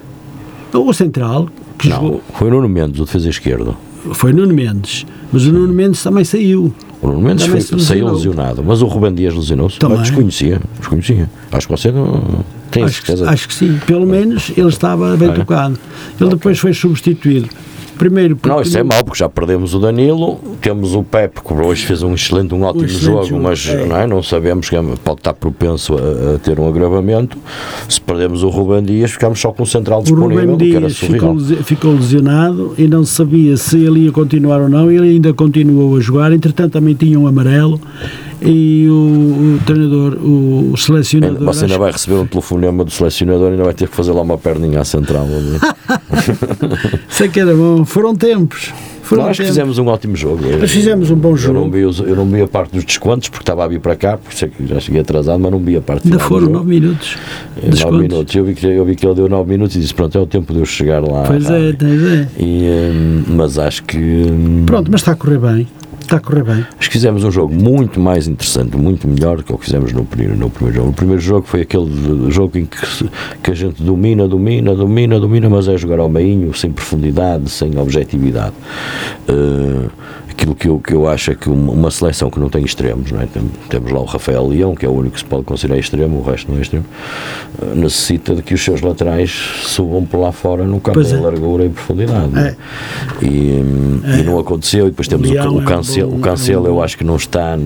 O central, que Não, jogou, foi o Nuno Mendes, o defesa esquerdo. foi Nuno Mendes. Mas o Nuno Mendes também saiu. O Nuno Mendes foi- se saiu lesionou. lesionado, mas o Rubem Dias lesionou-se. Também. Desconhecia, desconhecia. Acho que você não Acho certeza. acho que sim. Pelo menos ele estava bem tocado. Ele depois foi substituído. Primeiro Não, isso é mau, porque já perdemos o Danilo, temos o Pepe, que hoje fez um excelente, um ótimo excelente jogo, jogo, mas é. não, é? não sabemos que é- pode estar propenso a, a ter um agravamento. Se perdemos o Ruben Dias, ficamos só com o central O disponível, Rubem que era Dias ficou, ficou lesionado e não sabia se ele ia continuar ou não. Ele ainda continuou a jogar. Entretanto, também tinha um amarelo. E o, o treinador, o selecionador. Você ainda acho- vai receber um telefonema do selecionador e ainda vai ter que fazer lá uma perninha à central. [laughs] Sei que era bom. Foram tempos. Foram Nós tempos. fizemos um ótimo jogo. Mas fizemos um bom Eu jogo. não, vi, os- eu não vi a parte dos descontos porque estava a vir para cá, por isso é que já cheguei atrasado, mas não vi a parte Ainda foram jogo. 9 minutos. de 9 descontos. minutos. Eu vi, que, eu vi que ele deu 9 minutos e disse: Pronto, é o tempo de eu chegar lá. Pois é, tens é. E, hum, mas acho que. Pronto, mas está a correr bem. Está a correr bem. Que fizemos um jogo muito mais interessante, muito melhor do que o que fizemos no primeiro, no primeiro jogo. O primeiro jogo foi aquele jogo em que, que a gente domina, domina, domina, domina, mas é jogar ao meinho, sem profundidade, sem objetividade. Eh, aquilo que eu, que eu acho é que uma, seleção que não tem extremos, não é? Tem- temos lá o Rafael Leão, que é o único que se pode considerar extremo, o resto não é extremo, eh, necessita de que os seus laterais subam por lá fora no campo Pois em é. largura e profundidade. é? É. E, hum, e não aconteceu, e depois temos o, o é Cancelo, bom- o Cancelo é eu acho que não está.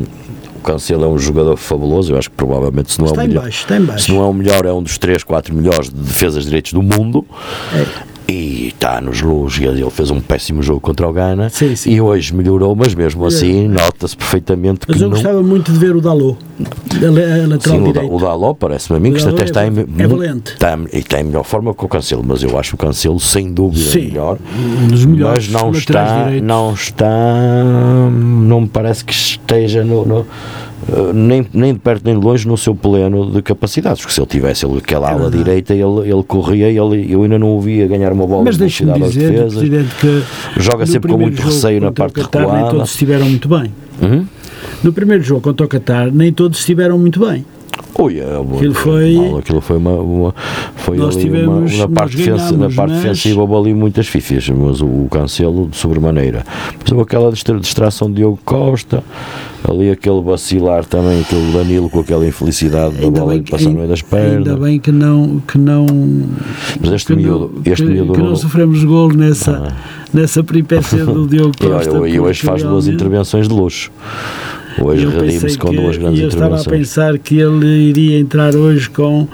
O Cancelo é um jogador fabuloso, eu acho que provavelmente se não Está é o melhor. baixo. Se não é o melhor, é um dos 3, 4 melhores de defesas de direitos do mundo. É. E está nos luz, e ele fez um péssimo jogo contra o Ghana Sim, sim. e hoje melhorou, mas mesmo assim nota-se perfeitamente que Mas eu não. gostava muito de ver o a la- a lateral Sim, o, o Daló parece-me a mim O que Dalot até é está, em, val- é valente. está, e está em melhor forma que o Cancelo, mas eu acho o Cancelo sem dúvida Sim, melhor. um dos melhores mas não está, não está, não me parece que esteja no, no, nem, nem de perto nem de longe no seu pleno de capacidades, porque se ele tivesse ele, aquela ala direita, ele, ele corria, ele, eu ainda não o via ganhar uma bola Mas de deixe-me velocidade às defesas. Que Joga sempre com muito receio na parte Qatar, Nem recuada. todos estiveram muito bem. Uhum. No primeiro jogo contra o Qatar, nem todos estiveram muito bem. Ui, é, Aquilo foi- mal, aquilo foi uma, uma- foi Nós tivemos- uma, na parte, defensa- na parte mas- defensiva houve ali muitas fifias, mas o, o cancelo de sobremaneira. Mas houve aquela distra- distração de Diogo Costa, ali aquele vacilar também, aquele Danilo com aquela infelicidade da bola que- passar no meio das ainda pernas. bem que não, que não, Mas este que miúdo, não, este que, miúdo que não sofremos gol nessa, nessa peripécia do Diogo [laughs] E Costa. olha, e hoje faz duas intervenções de luxo. Hoje eu redime-se com duas grandes e eu estava a intervenções. pensar que ele iria entrar hoje com,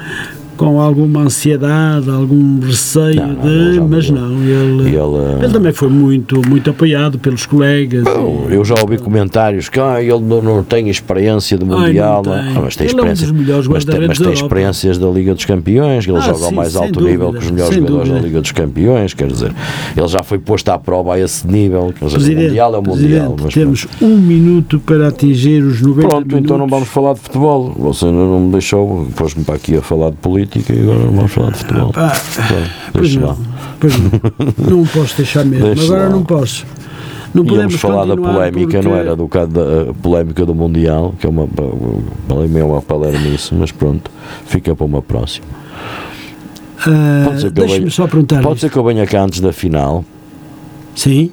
com alguma ansiedade, algum receio Não, não, de, já mas não, ele, E ele, ele também foi muito, muito apoiado pelos colegas. Bom, Eu já ouvi comentários que ah, ele não, não tem experiência de Mundial, não não. tem. Ah, mas tem Ele é um experiência, mas tem, mas da tem experiências da Liga dos Campeões, que ele Ah, joga ao mais alto dúvida, nível que os melhores jogadores da dúvida. Liga dos Campeões, quer dizer, ele já foi posto à prova a esse nível, quer dizer, o Presidente, Mundial é o Mundial. Mas temos um minuto para atingir os 90 pronto, minutos. então não vamos falar de futebol. Você não me deixou, pôs-me para aqui a falar de política e agora vamos falar de futebol. Ah, Pronto, pois não, pois não. Não posso deixar mesmo. Deixa Agora lá. não posso. Não Íamos podemos falar da polémica, porque- não era do caso da a polémica do Mundial, que é uma, para mim é uma palermice, mas pronto, fica para uma próxima. Pode ser que eu Deixa-me só perguntar. Pode ser que eu venha cá antes da final, Sim,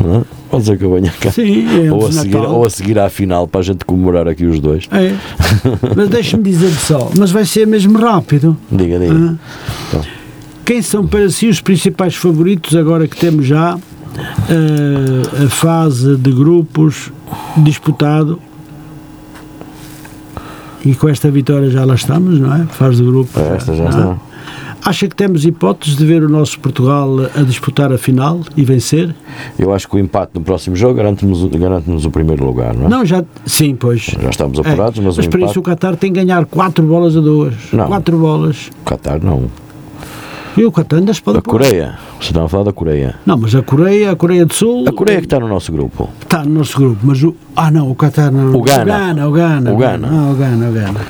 [laughs] não pode ser que eu venha cá. sim, é Ou a, seguir, Natal. ou a seguir à final para a gente comemorar aqui os dois. É. [laughs] Mas deixa-me dizer só, mas vai ser mesmo rápido. Diga, diga. Ah. Então. Quem são para si os principais favoritos agora que temos já ah, a fase de grupos disputado? E com esta vitória já lá estamos, não é? Fase de grupos. É, Esta já Ah. está. Acha que temos hipóteses de ver o nosso Portugal a disputar a final e vencer? Eu acho que o empate no próximo jogo garante-nos garante o primeiro lugar, não é? Não, já. Sim, pois. Já estamos É, apurados, mas, mas o para empate. isso o Qatar tem que ganhar 4 bolas a 2. Não. 4 bolas. O Qatar não. E o Qatar ainda se pode A pôr. Coreia. Você estava a falar da Coreia. Não, mas a Coreia, a Coreia do Sul. A Coreia que está no nosso grupo. está no nosso grupo, mas o. Ah, não, o Qatar não. O Ghana. O Ghana, o Ghana. O Ghana. Não, o Ghana, o Ghana.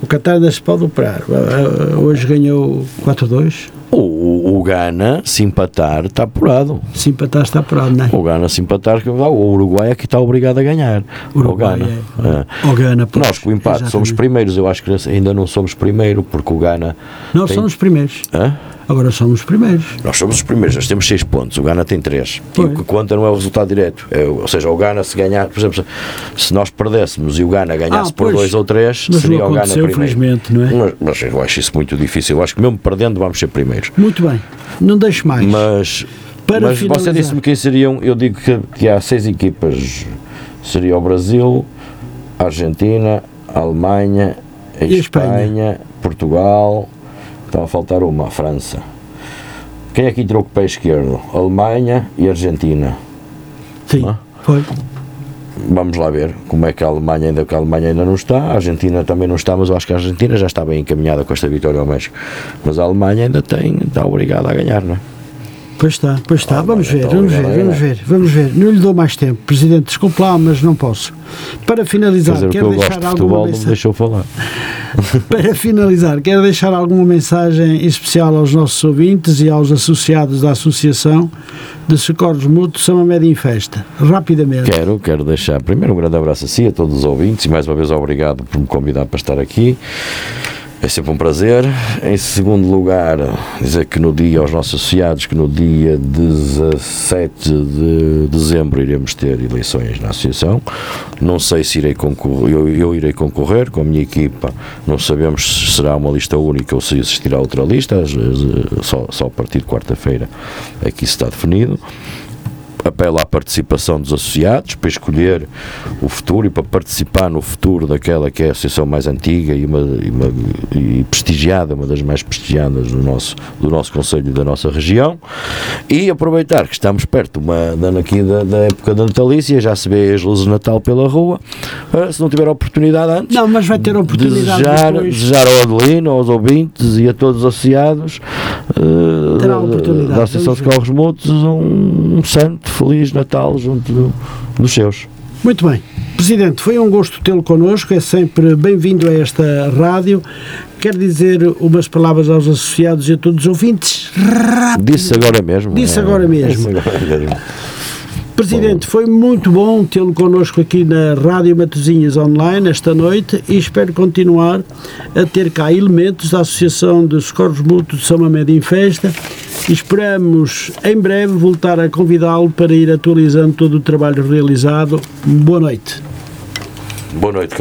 O Qatar ainda se pode operar. Ah, ah, Hoje ganhou 4-2. O, o, Ghana, se empatar, está apurado. Se empatar, está apurado, não é? O Ghana, se empatar, o Uruguai é que está obrigado a ganhar. Uruguai, o Ghana. é. O Ghana, pois, Nós, com o empate, somos exatamente. primeiros. Eu acho que ainda não somos primeiro, porque o Ghana. Nós tem- somos primeiros. Hã? Agora somos primeiros. Nós somos os primeiros, nós temos 6 pontos, o Ghana tem 3. E o que conta não é o resultado direto. É, ou seja, o Ghana se ganhar, por exemplo, se- nós perdéssemos e o Ghana ganhasse Ah, por pois. 2 ou 3, Mas seria o aconteceu, primeiro. não é? Mas, mas eu acho isso muito difícil. Eu acho que mesmo perdendo vamos ser primeiros. Muito bem. Não deixe mais. Mas, Para mas você disse-me quem seriam. Eu digo que, que há seis equipas: seria o Brasil, a Argentina, a Alemanha, a Espanha, Espanha? Portugal. Estava a faltar uma, a França. Quem é que entrou com o pé esquerdo? Alemanha e Argentina. Sim, Ah. foi. Vamos lá ver como é que a Alemanha ainda, que a Alemanha ainda não está, a Argentina também não está, mas eu acho que a Argentina já está bem encaminhada com esta vitória ao México. Mas a Alemanha ainda tem, está obrigada a ganhar, não é? Pois está, pois está. Ah, Vamos ver, então, vamos ver, vamos ver, vamos ver. Não lhe dou mais tempo, Presidente. Desculpe lá, mas não posso. Para finalizar, quero eu gosto deixar de alguma não mensagem. deixou falar. [laughs] Para finalizar, quero deixar alguma mensagem especial aos nossos ouvintes e aos associados da Associação de Socorros Mútuos São Média em Festa. Rapidamente. Quero, quero deixar primeiro um grande abraço a si, a todos os ouvintes e mais uma vez obrigado por me convidar para estar aqui. É sempre um prazer. Em segundo lugar, dizer que no dia, aos nossos associados, que no dia 17 de dezembro iremos ter eleições na Associação. Não sei se irei concorrer, eu, eu irei concorrer com a minha equipa. Não sabemos se será uma lista única ou se existirá outra lista. Vezes, Só, só a partir de quarta-feira é que isso está definido apelo à participação dos associados para escolher o futuro e para participar no futuro daquela que é a associação mais antiga e, uma, e, uma- e prestigiada, uma das mais prestigiadas do nosso, do nosso Conselho e da nossa região. E aproveitar que estamos perto uma, aqui da, da época da natalícia, já se vê as luzes de Natal pela rua. Ah, Se não tiver oportunidade antes, Não, mas vai ter oportunidade desejar, depois. desejar ao Adelino, aos ouvintes e a todos os associados oportunidade, da Associação de ver. Carros Mútuos um, um santo, feliz Natal junto do- dos seus. Muito bem. Presidente, foi um gosto tê-lo connosco, é sempre bem-vindo a esta rádio. Quer dizer umas palavras aos associados e a todos os ouvintes? Disse agora mesmo. Disse é, agora mesmo. Disse agora mesmo. Presidente, foi muito bom tê-lo connosco aqui na Rádio Matosinhas Online esta noite e espero continuar a ter cá elementos da Associação dos Corpos Mútuos de São Mamede em Festa e esperamos em breve voltar a convidá-lo para ir atualizando todo o trabalho realizado. Boa noite. Boa noite,